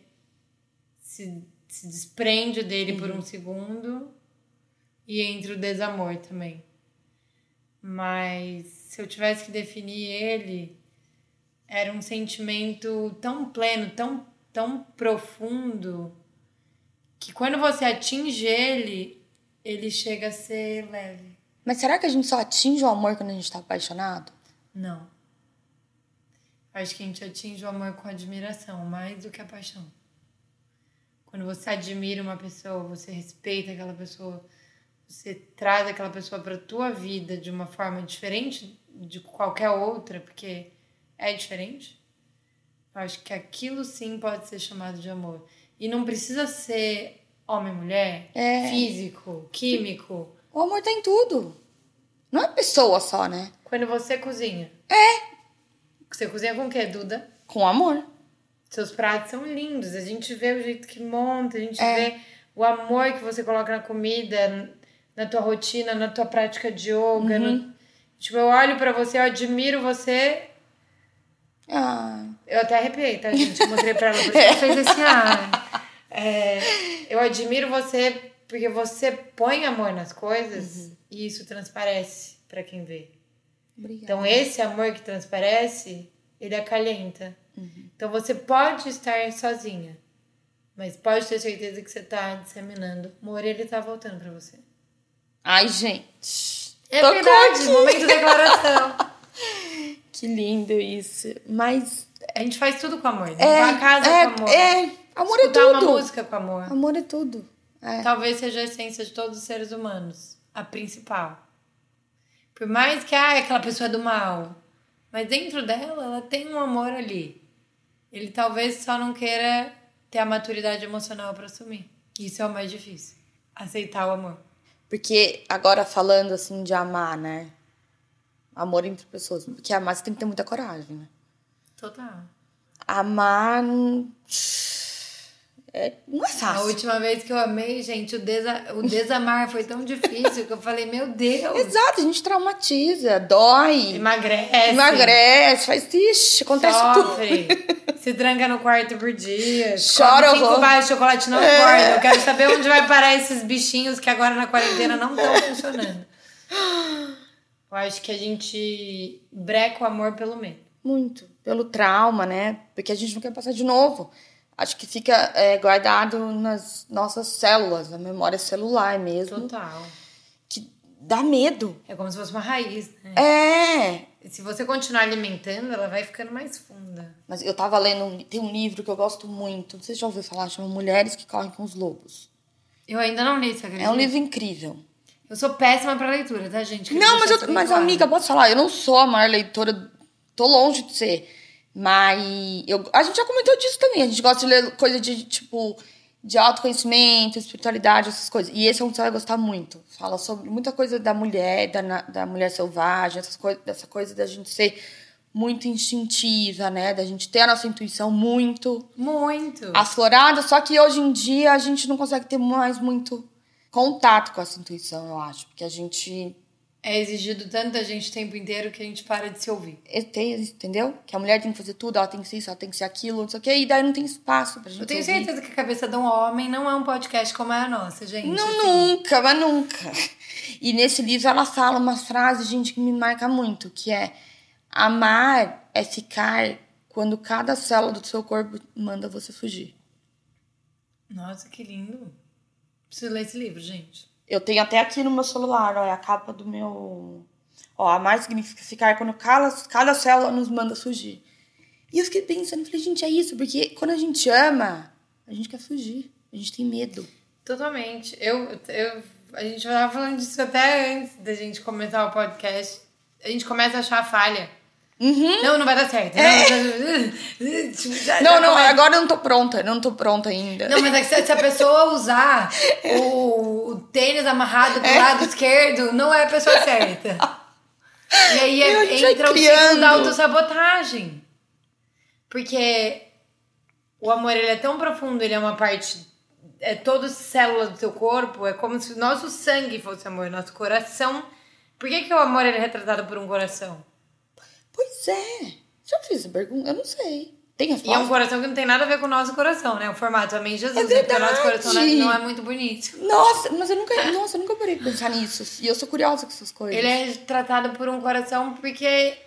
se, se desprende dele uhum. por um segundo e entra o desamor também. Mas se eu tivesse que definir ele, era um sentimento tão pleno, tão, tão profundo, que quando você atinge ele, ele chega a ser leve. Mas será que a gente só atinge o amor quando a gente está apaixonado? Não. Acho que a gente atinge o amor com admiração, mais do que a paixão. Quando você admira uma pessoa, você respeita aquela pessoa, você traz aquela pessoa para tua vida de uma forma diferente de qualquer outra, porque é diferente, eu acho que aquilo sim pode ser chamado de amor. E não precisa ser homem, mulher, É. físico, químico. O amor tá em tudo. Não é pessoa só, né? Quando você cozinha. É. Você cozinha com o quê, Duda? Com amor. Seus pratos são lindos. A gente vê o jeito que monta, a gente É. vê o amor que você coloca na comida, na tua rotina, na tua prática de yoga. Uhum. no- Tipo, eu olho pra você, eu admiro você. Ah, Eu até arrepiei, tá, gente? Eu mostrei pra ela, que ela fez esse ar. É, eu admiro você porque você põe amor nas coisas e isso transparece pra quem vê. obrigada. Então, esse amor que transparece, ele acalenta. Então, você pode estar sozinha, mas pode ter certeza que você tá disseminando. Amor, ele tá voltando pra você. Ai, gente. É Tocou verdade, momento de declaração. Que lindo isso. Mas. A gente faz tudo com amor. É, Limpar a casa é, com amor. é. Amor é Escutar uma tudo. música com amor. Amor é tudo. É. Talvez seja a essência de todos os seres humanos. A principal. Por mais que ah, aquela pessoa é do mal. Mas dentro dela, ela tem um amor ali. Ele talvez só não queira ter a maturidade emocional para assumir. Isso é o mais difícil. Aceitar o amor. Porque agora falando assim de amar, né? Amor entre pessoas. Porque amar você tem que ter muita coragem, né? Total. Amar é, não é A fácil. última vez que eu amei, gente, o, desa o desamar foi tão difícil que eu falei, meu Deus. Exato, a gente traumatiza, dói, Emagrece. emagrece, faz ixi, acontece tudo. Sofre. Se tranca no quarto por dia. Chora come cinco horror. barras de chocolate não É. engorda. Eu quero saber onde vai parar esses bichinhos que agora na quarentena não estão funcionando. Eu acho que a gente breca o amor pelo medo. Muito. Pelo trauma, né? Porque a gente não quer passar de novo. Acho que fica é, guardado nas nossas células, na memória celular mesmo. Total. Que dá medo. É como se fosse uma raiz, né? É. Se você continuar alimentando, ela vai ficando mais funda. Mas eu tava lendo, tem um livro que eu gosto muito. Não sei se já ouviu falar, chama Mulheres que Correm com os Lobos. Eu ainda não li, você acredita? É um livro incrível. Eu sou péssima pra leitura, tá, gente? Queria Não, mas, eu, mas claro. amiga, posso falar? Eu não sou a maior leitora, tô longe de ser. Mas eu, a gente já comentou disso também. A gente gosta de ler coisa de, tipo, de autoconhecimento, espiritualidade, essas coisas. E esse é um que você vai gostar muito. Fala sobre muita coisa da mulher, da, da mulher selvagem, essas coisas, dessa coisa da gente ser muito instintiva, né? Da gente ter a nossa intuição muito Muito. aflorada, só que hoje em dia a gente não consegue ter mais muito contato com essa intuição, eu acho. Porque a gente É exigido tanto da gente o tempo inteiro que a gente para de se ouvir. tem, entendeu? Que a mulher tem que fazer tudo, ela tem que ser isso, ela tem que ser aquilo, não sei o quê, e daí não tem espaço pra gente Eu tenho ouvir. certeza que a cabeça de um homem não é um podcast como é a nossa, gente. Não, Assim, nunca, mas nunca. E nesse livro ela fala uma frase, gente, que me marca muito, que é amar é ficar quando cada célula do seu corpo manda você fugir. Nossa, que lindo. Preciso ler esse livro, gente. Eu tenho até aqui no meu celular, ó, é a capa do meu. Ó, amar significa ficar quando cada, cada célula nos manda fugir. E eu fiquei pensando, falei, gente, é isso, porque quando a gente ama, a gente quer fugir, a gente tem medo. Totalmente. Eu, eu, a gente tava falando disso até antes da gente começar o podcast. A gente começa a achar falha. Não, não vai dar certo. Não, Tipo, Não, agora eu não tô pronta, não tô pronta ainda. Não, mas é se, se a pessoa usar o, o tênis amarrado pro lado esquerdo, não é a pessoa certa. E aí é, entra o ciclo da autossabotagem. Porque o amor, ele é tão profundo, ele é uma parte... É todas as células do seu corpo, é como se o nosso sangue fosse amor, nosso coração... Por que, que o amor ele é retratado por um coração? Pois é. Já fiz essa pergunta? Eu não sei. Tem E é um resposta? coração que não tem nada a ver com o nosso coração, né? O formato, amém Jesus, É né? Porque o nosso verdade. coração não é- não é muito bonito. Nossa, mas eu nunca, nossa, eu nunca parei de pensar nisso. E eu sou curiosa com essas coisas. Ele é tratado por um coração porque é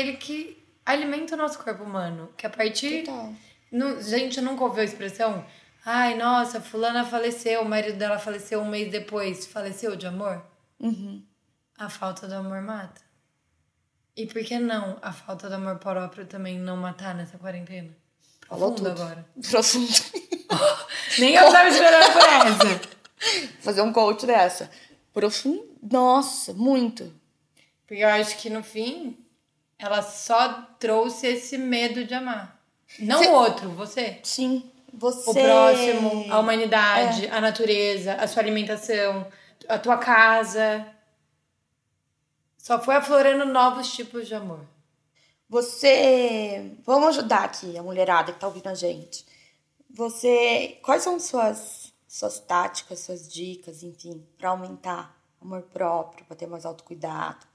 ele que alimenta o nosso corpo humano. Que a partir. Total. Nu- gente nunca ouviu a expressão? Ai, nossa, fulana faleceu, o marido dela faleceu um mês depois. Faleceu de amor? Uhum. A falta do amor mata. E por que não a falta do amor próprio também não matar nessa quarentena? Falou Profundo tudo. agora. Profundo. Nem eu tava esperando por essa. Fazer um coach dessa. Profundo. Nossa, muito. Porque eu acho que no fim, ela só trouxe esse medo de amar. Não Cê- o outro, você. Sim. Você. O próximo, a humanidade, a natureza, a sua alimentação, a tua casa. Só foi aflorando novos tipos de amor. Você. Vamos ajudar aqui a mulherada que tá ouvindo a gente. Você. Quais são suas, suas táticas, suas dicas, enfim, pra aumentar amor próprio, pra ter mais autocuidado,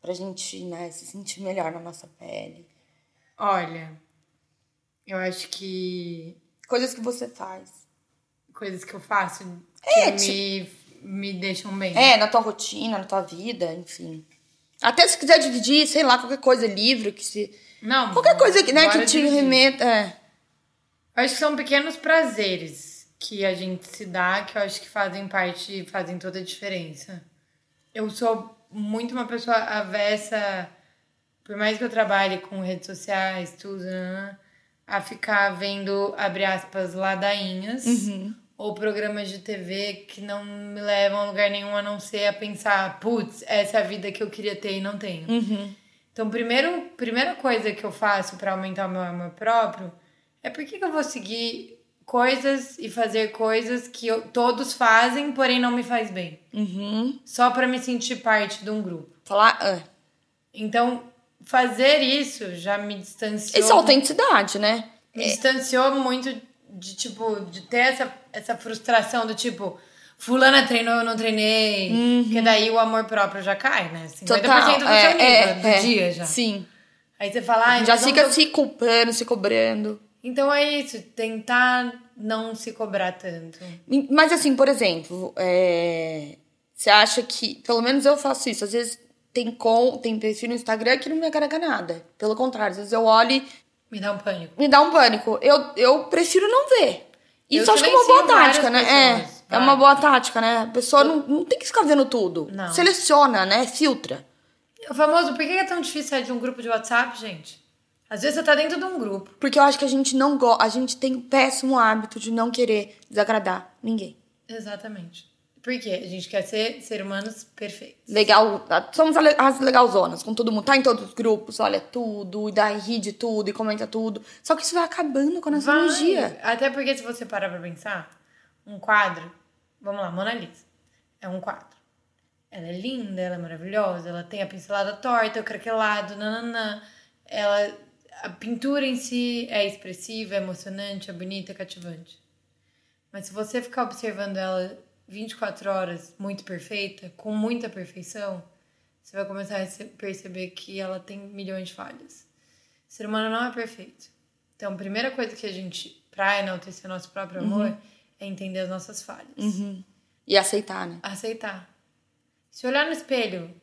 pra gente, né, se sentir melhor na nossa pele? Olha, eu acho que Coisas que você faz. coisas que eu faço que É, me, me deixam bem. É, na tua rotina, na tua vida, enfim. Até se quiser dividir, sei lá, qualquer coisa, livro, que se. Não, Qualquer coisa que, né, que te dividir. remeta. É. Eu acho que são pequenos prazeres que a gente se dá, que eu acho que fazem parte, fazem toda a diferença. Eu sou muito uma pessoa avessa, por mais que eu trabalhe com redes sociais, tudo, né, a ficar vendo, abre aspas, ladainhas ou programas de TV que não me levam a lugar nenhum a não ser a pensar, putz, essa é a vida que eu queria ter e não tenho. Então, primeiro, primeira coisa que eu faço para aumentar o meu amor próprio é por que eu vou seguir coisas e fazer coisas que eu- todos fazem, porém não me faz bem. Uhum. Só para me sentir parte de um grupo. Falar. É. Então, fazer isso já me distanciou. Isso é autenticidade, né? me distanciou muito de, tipo, de ter essa, essa frustração do tipo, fulana treinou, eu não treinei. Porque daí o amor próprio já cai, né? 50% Uhum. Total. do é, nível, é, do é. dia já. Sim. Aí você fala, ai, Já fica tô- se culpando, se cobrando. Então é isso, tentar não se cobrar tanto. Mas assim, por exemplo, é, você acha que. Pelo menos eu faço isso. Às vezes tem, com, tem perfil no Instagram que não me agrega nada. Pelo contrário, às vezes eu olho e Me dá um pânico. me dá um pânico. Eu, eu prefiro não ver. Eu Isso eu acho que é uma boa tática, né? pessoas, É, é uma boa tática, né? A pessoa não, não tem que ficar vendo tudo. Não. Seleciona, né? Filtra. O famoso, por que é tão difícil sair de um grupo de WhatsApp, gente? Às vezes você tá dentro de um grupo. Porque eu acho que a gente não gosta. A gente tem o péssimo hábito de não querer desagradar ninguém. Exatamente. Por quê? A gente quer ser ser humanos perfeitos. Legal, somos ale- as legalzonas, com todo mundo, tá em todos os grupos, olha tudo, e daí ri de tudo, e comenta tudo. Só que isso vai acabando com a nossa Vai. energia. Até porque se você parar pra pensar, um quadro, vamos lá, Mona Lisa, é um quadro. Ela é linda, ela é maravilhosa, ela tem a pincelada torta, o craquelado, nananã. Ela, a pintura em si é expressiva, é emocionante, é bonita, é cativante. Mas se você ficar observando ela 24 horas muito perfeita, com muita perfeição, você vai começar a perceber que ela tem milhões de falhas. O ser humano não é perfeito. Então, a primeira coisa que a gente, pra enaltecer nosso próprio amor, é entender as nossas falhas. E aceitar, né? Aceitar. Se olhar no espelho,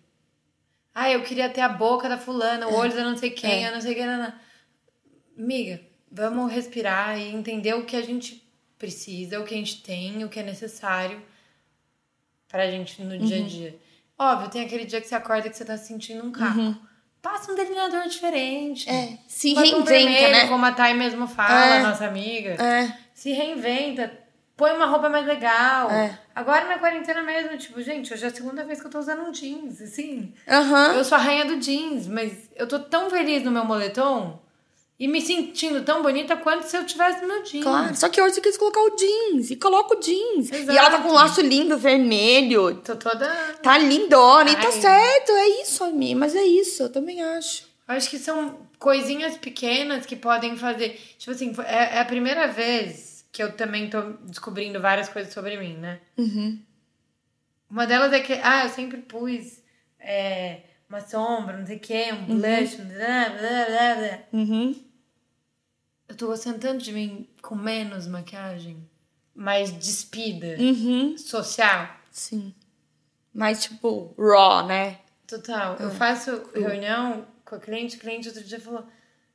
ah, eu queria ter a boca da fulana, o olho da não sei quem, É. eu não sei quem. Não, não. Amiga, vamos respirar e entender o que a gente precisa, o que a gente tem, o que é necessário pra gente no dia a dia. Óbvio, tem aquele dia que você acorda que você tá sentindo um caco. Passa um delineador diferente. É, se Bota um reinventa, vermelho, né? Como a Thay mesmo fala, É. nossa amiga. É. Se reinventa. Põe uma roupa mais legal. É. Agora na quarentena mesmo, tipo, gente, hoje é a segunda vez que eu tô usando um jeans, assim. Aham. Eu sou a rainha do jeans, mas eu tô tão feliz no meu moletom e me sentindo tão bonita quanto se eu tivesse meu jeans. Claro. Só que hoje você quis colocar o jeans. E coloca o jeans. Exato. E ela tá com um laço lindo, vermelho. Tô toda. Tá lindona. E tá Ai. certo. É isso, Ami. Mas é isso. Eu também acho. Acho que são coisinhas pequenas que podem fazer. Tipo assim, é, é a primeira vez que eu também tô descobrindo várias coisas sobre mim, né? Uma delas é que, ah, eu sempre pus é, uma sombra, não sei o quê, um blush, blá, blá, blá, blá. Uhum. Eu tô gostando tanto de mim com menos maquiagem, mais despida, Uhum. social. Sim. Mais tipo, raw, né? Total. Eu faço reunião com a cliente, o cliente outro dia falou: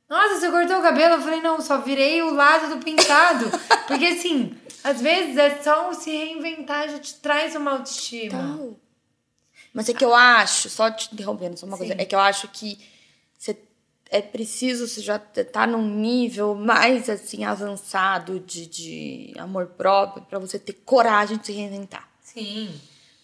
Nossa, você cortou o cabelo? Eu falei: Não, só virei o lado do pintado. Porque assim, às vezes é só se reinventar, já te traz uma autoestima. Tal. Mas é que eu acho, só te interrompendo, só uma Sim. coisa, é que eu acho que você é preciso você já tá num nível mais assim avançado de, de amor próprio pra você ter coragem de se reinventar. Sim.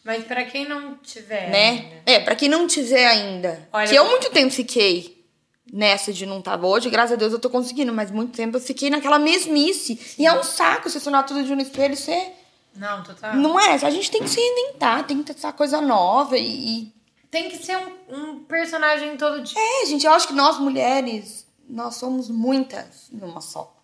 Mas pra quem não tiver né? ainda. É, pra quem não tiver ainda. Olha, que eu muito tempo fiquei nessa de não tava hoje, graças a Deus eu tô conseguindo, mas muito tempo eu fiquei naquela mesmice. E é um saco você sonar tudo de um espelho e você. Não, total. Não é? A gente tem que se reinventar, tem que testar coisa nova e. Tem que ser um, um personagem todo dia. É, gente, eu acho que nós mulheres, nós somos muitas numa só.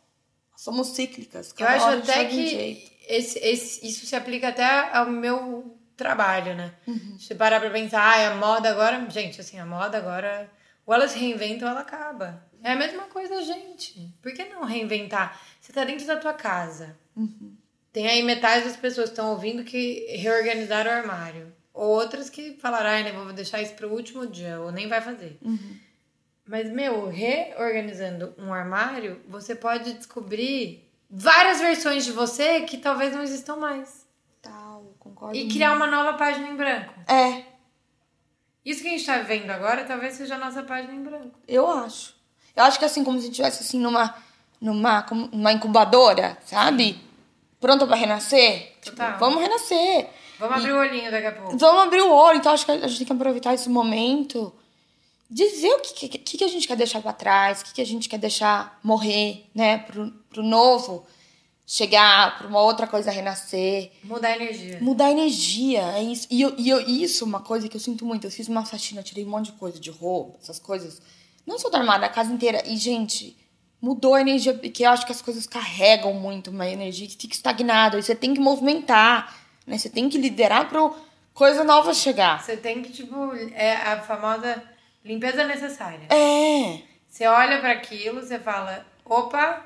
Nós somos cíclicas. Eu acho até que esse, esse, isso se aplica até ao meu trabalho, né? Uhum. Se parar pra pensar, ah, a moda agora. Gente, assim, a moda agora. Ou ela se reinventa ou ela acaba. É a mesma coisa, gente. Por que não reinventar? Você tá dentro da tua casa. Uhum. Tem aí metade das pessoas que estão ouvindo que reorganizaram o armário. Ou outras que falaram, ai, né, vou deixar isso pro último dia, ou nem vai fazer. Uhum. Mas, meu, reorganizando um armário, você pode descobrir várias versões de você que talvez não existam mais. Tal, concordo. E criar uma nova página em branco. É, Isso que a gente tá vendo agora talvez seja a nossa página em branco. Eu acho. Eu acho que assim, como se estivesse assim numa, numa, como- numa incubadora, sabe? Pronta pra renascer. Tipo, Total. vamos renascer. Vamos abrir o olhinho daqui a pouco. Vamos abrir o olho. Então, acho que a gente tem que aproveitar esse momento. Dizer o que, que, que a gente quer deixar pra trás, o que, que a gente quer deixar morrer, né? Pro, pro novo chegar, pra uma outra coisa renascer. Mudar a energia. Mudar a energia, é isso. E, eu, e eu, isso é uma coisa que eu sinto muito. Eu fiz uma faxina, tirei um monte de coisa, de roupa, essas coisas. Não só do armário, da casa inteira. E, gente, mudou a energia, porque eu acho que as coisas carregam muito uma energia que fica estagnada. E você tem que movimentar, né? Você tem que liderar pra coisa nova chegar. Você tem que, tipo, é a famosa limpeza necessária. É, Você olha para aquilo, você fala, opa,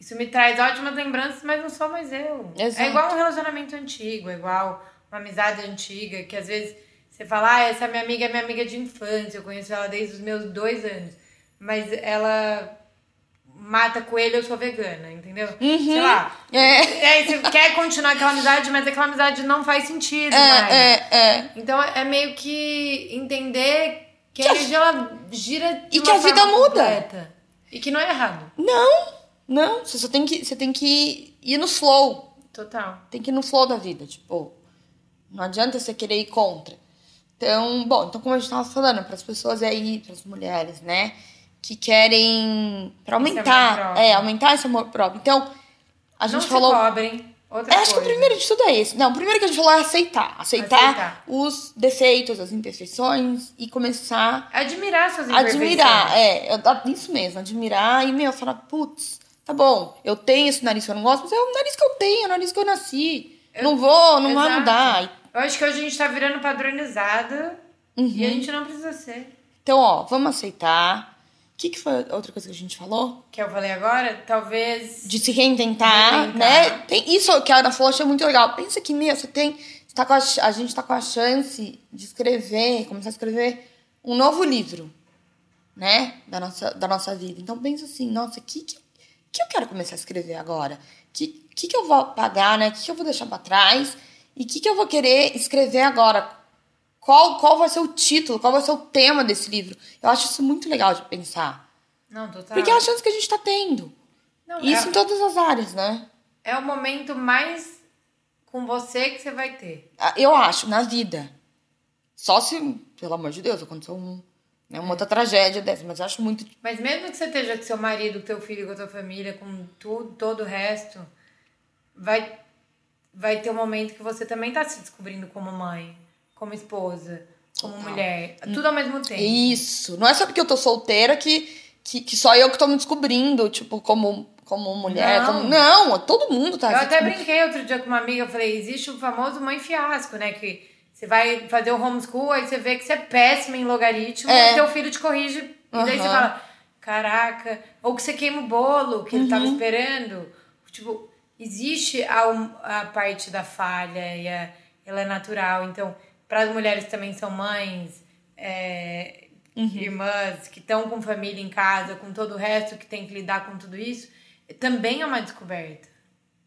isso me traz ótimas lembranças, mas não sou mais eu. Exato. É igual um relacionamento antigo, é igual uma amizade antiga, que às vezes você fala, ah, essa minha amiga é minha amiga de infância, eu conheço ela desde os meus dois anos, mas ela mata coelho, eu sou vegana, entendeu? Sei lá. é, aí você quer continuar aquela amizade, mas aquela amizade não faz sentido mais. é, é, é. Então é meio que entender que, Que a energia ela gira de E que a vida muda. completa. E que não é errado. Não, não. Você só tem que, você tem que ir no flow. Total. tem que ir no flow da vida, tipo, não adianta você querer ir contra. Então, bom, então como a gente tava falando, para as pessoas aí, para as mulheres, né, que querem para aumentar, é, aumentar esse amor próprio. Então, a não gente se falou, cobrem. Outra eu acho que o coisa. primeiro de tudo é esse. Não, o primeiro que a gente falou é aceitar, aceitar, Aceitar. os defeitos, as imperfeições e começar Admirar suas imperfeições. admirar, é, eu- isso mesmo, admirar e, meu, falar, putz, tá bom, eu tenho esse nariz que eu não gosto, mas é o nariz que eu tenho, é o nariz que eu nasci. não vou, não vai Exato. mudar. Eu acho que hoje a gente tá virando padronizada e a Uhum. gente não precisa ser. Então, ó, vamos aceitar. O que, que foi a outra coisa que a gente falou? Que eu falei agora, talvez. De se reinventar, Reinventar. né? Tem isso que a Ana falou, achei muito legal. Pensa que, meu, você tem. Você tá com a, a gente tá com a chance de escrever, começar a escrever um novo livro, né? Da nossa, da nossa vida. Então pensa assim, nossa, o que, que, que eu quero começar a escrever agora? O que, que, que eu vou apagar, né? O que, que eu vou deixar pra trás? E o que, que eu vou querer escrever agora? Qual, qual vai ser o título? Qual vai ser o tema desse livro? Eu acho isso muito legal de pensar. Não, total. Porque é a chance que a gente tá tendo. Não, Isso é, em todas as áreas, né? é o momento mais com você que você vai ter. Ah, Eu acho, na vida. Só se, pelo amor de Deus, aconteceu um, né, uma outra tragédia dessa. Mas eu acho muito. Mas mesmo que você esteja com seu marido, com teu filho, com a tua família, com tudo, todo o resto, vai, vai ter um momento que você também tá se descobrindo como mãe, como esposa, como mulher. Tudo ao mesmo tempo. Isso. Não é só porque eu tô solteira que, que, que só eu que tô me descobrindo, tipo, como, como mulher. Não. Como... Não, todo mundo tá Eu até brinquei outro dia com uma amiga, eu falei, existe o famoso mãe fiasco, né? Que você vai fazer o homeschool, aí você vê que você é péssima em logaritmo, É. e teu filho te corrige, e daí você fala, caraca, ou que você queima o bolo que ele tava Uhum. esperando. Tipo, existe a, a parte da falha e a- ela é natural. Então, para as mulheres que também são mães, é, Uhum. irmãs, que estão com família em casa, com todo o resto que tem que lidar com tudo isso, também é uma descoberta.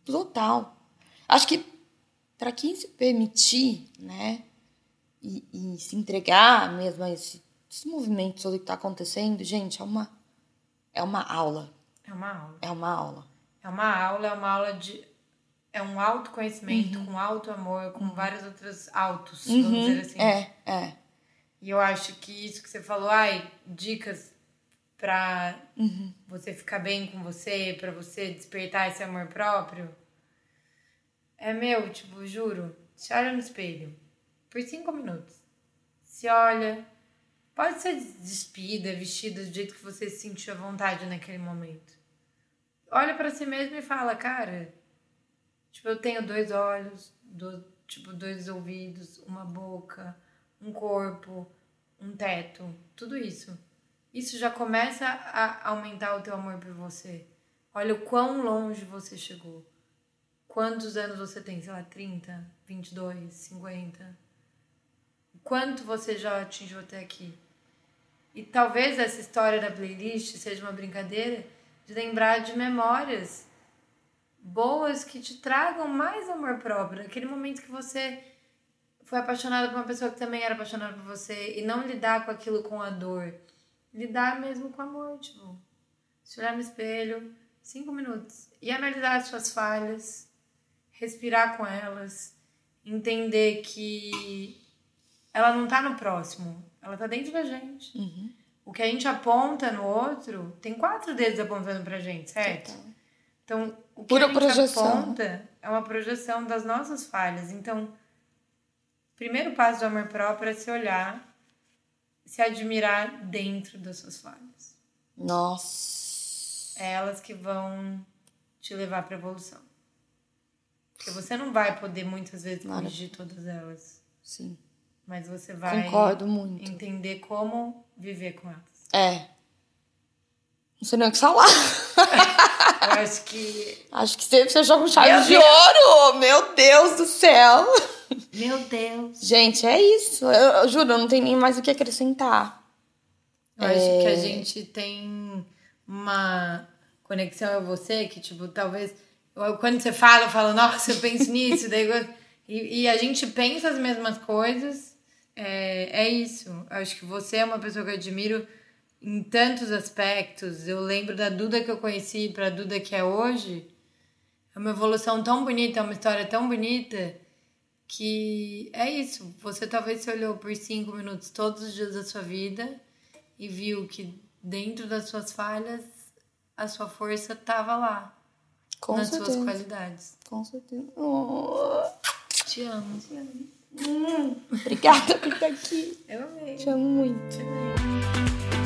Total. Acho que para quem se permitir, né, e, e se entregar mesmo a esse, esse movimento todo que tá acontecendo, gente, é uma, é uma aula. É uma aula. É uma aula. É uma aula, é uma aula de é um autoconhecimento, com alto amor, com vários outros autos, Uhum. vamos dizer assim. É, é. E eu acho que isso que você falou, ai, dicas pra você ficar bem com você, pra você despertar esse amor próprio. É meu, tipo, juro. Se olha no espelho por cinco minutos. Se olha. Pode ser despida, vestida do jeito que você se sentiu à vontade naquele momento. Olha pra si mesmo e fala, cara, tipo, eu tenho dois olhos, do, tipo, dois ouvidos, uma boca, um corpo, um teto, tudo isso. Isso já começa a aumentar o teu amor por você. Olha o quão longe você chegou. Quantos anos você tem? Sei lá, 30, 22, 50? O quanto você já atingiu até aqui? E talvez essa história da playlist seja uma brincadeira de lembrar de memórias boas que te tragam mais amor próprio. Aquele momento que você foi apaixonado por uma pessoa que também era apaixonada por você e não lidar com aquilo com a dor. Lidar mesmo com amor, tipo, se olhar no espelho, cinco minutos e analisar as suas falhas, respirar com elas, entender que ela não tá no próximo, ela tá dentro da gente. O que a gente aponta no outro, tem quatro dedos apontando pra gente, certo? Total. Então, o que Pura a gente projeção. aponta é uma projeção das nossas falhas. Então, o primeiro passo do amor próprio é se olhar, se admirar dentro das suas falhas. Nossa. É elas que vão te levar para evolução. Porque você não vai poder muitas vezes corrigir todas elas, Sim. mas você vai Concordo muito. entender como viver com elas. É. Não sei nem o que falar. Acho que Acho que você fechou com chave de Deus. ouro. Meu Deus do céu. meu Deus. Gente, é isso. Eu, eu juro, eu não tenho nem mais o que acrescentar. Eu acho que É. a gente tem uma conexão e você que, tipo, talvez. Quando você fala, eu falo, nossa, eu penso nisso. daí eu- e, e a gente pensa as mesmas coisas. É, é isso. Eu acho que você é uma pessoa que eu admiro em tantos aspectos. Eu lembro da Duda que eu conheci pra Duda que é hoje. É uma evolução tão bonita, é uma história tão bonita que é isso. Você talvez se olhou por cinco minutos todos os dias da sua vida e viu que dentro das suas falhas a sua força estava lá Com nas certeza. suas qualidades. Com certeza. Oh, Te amo. Te amo. obrigada por estar aqui. Eu amei. Te amo muito. Te amei.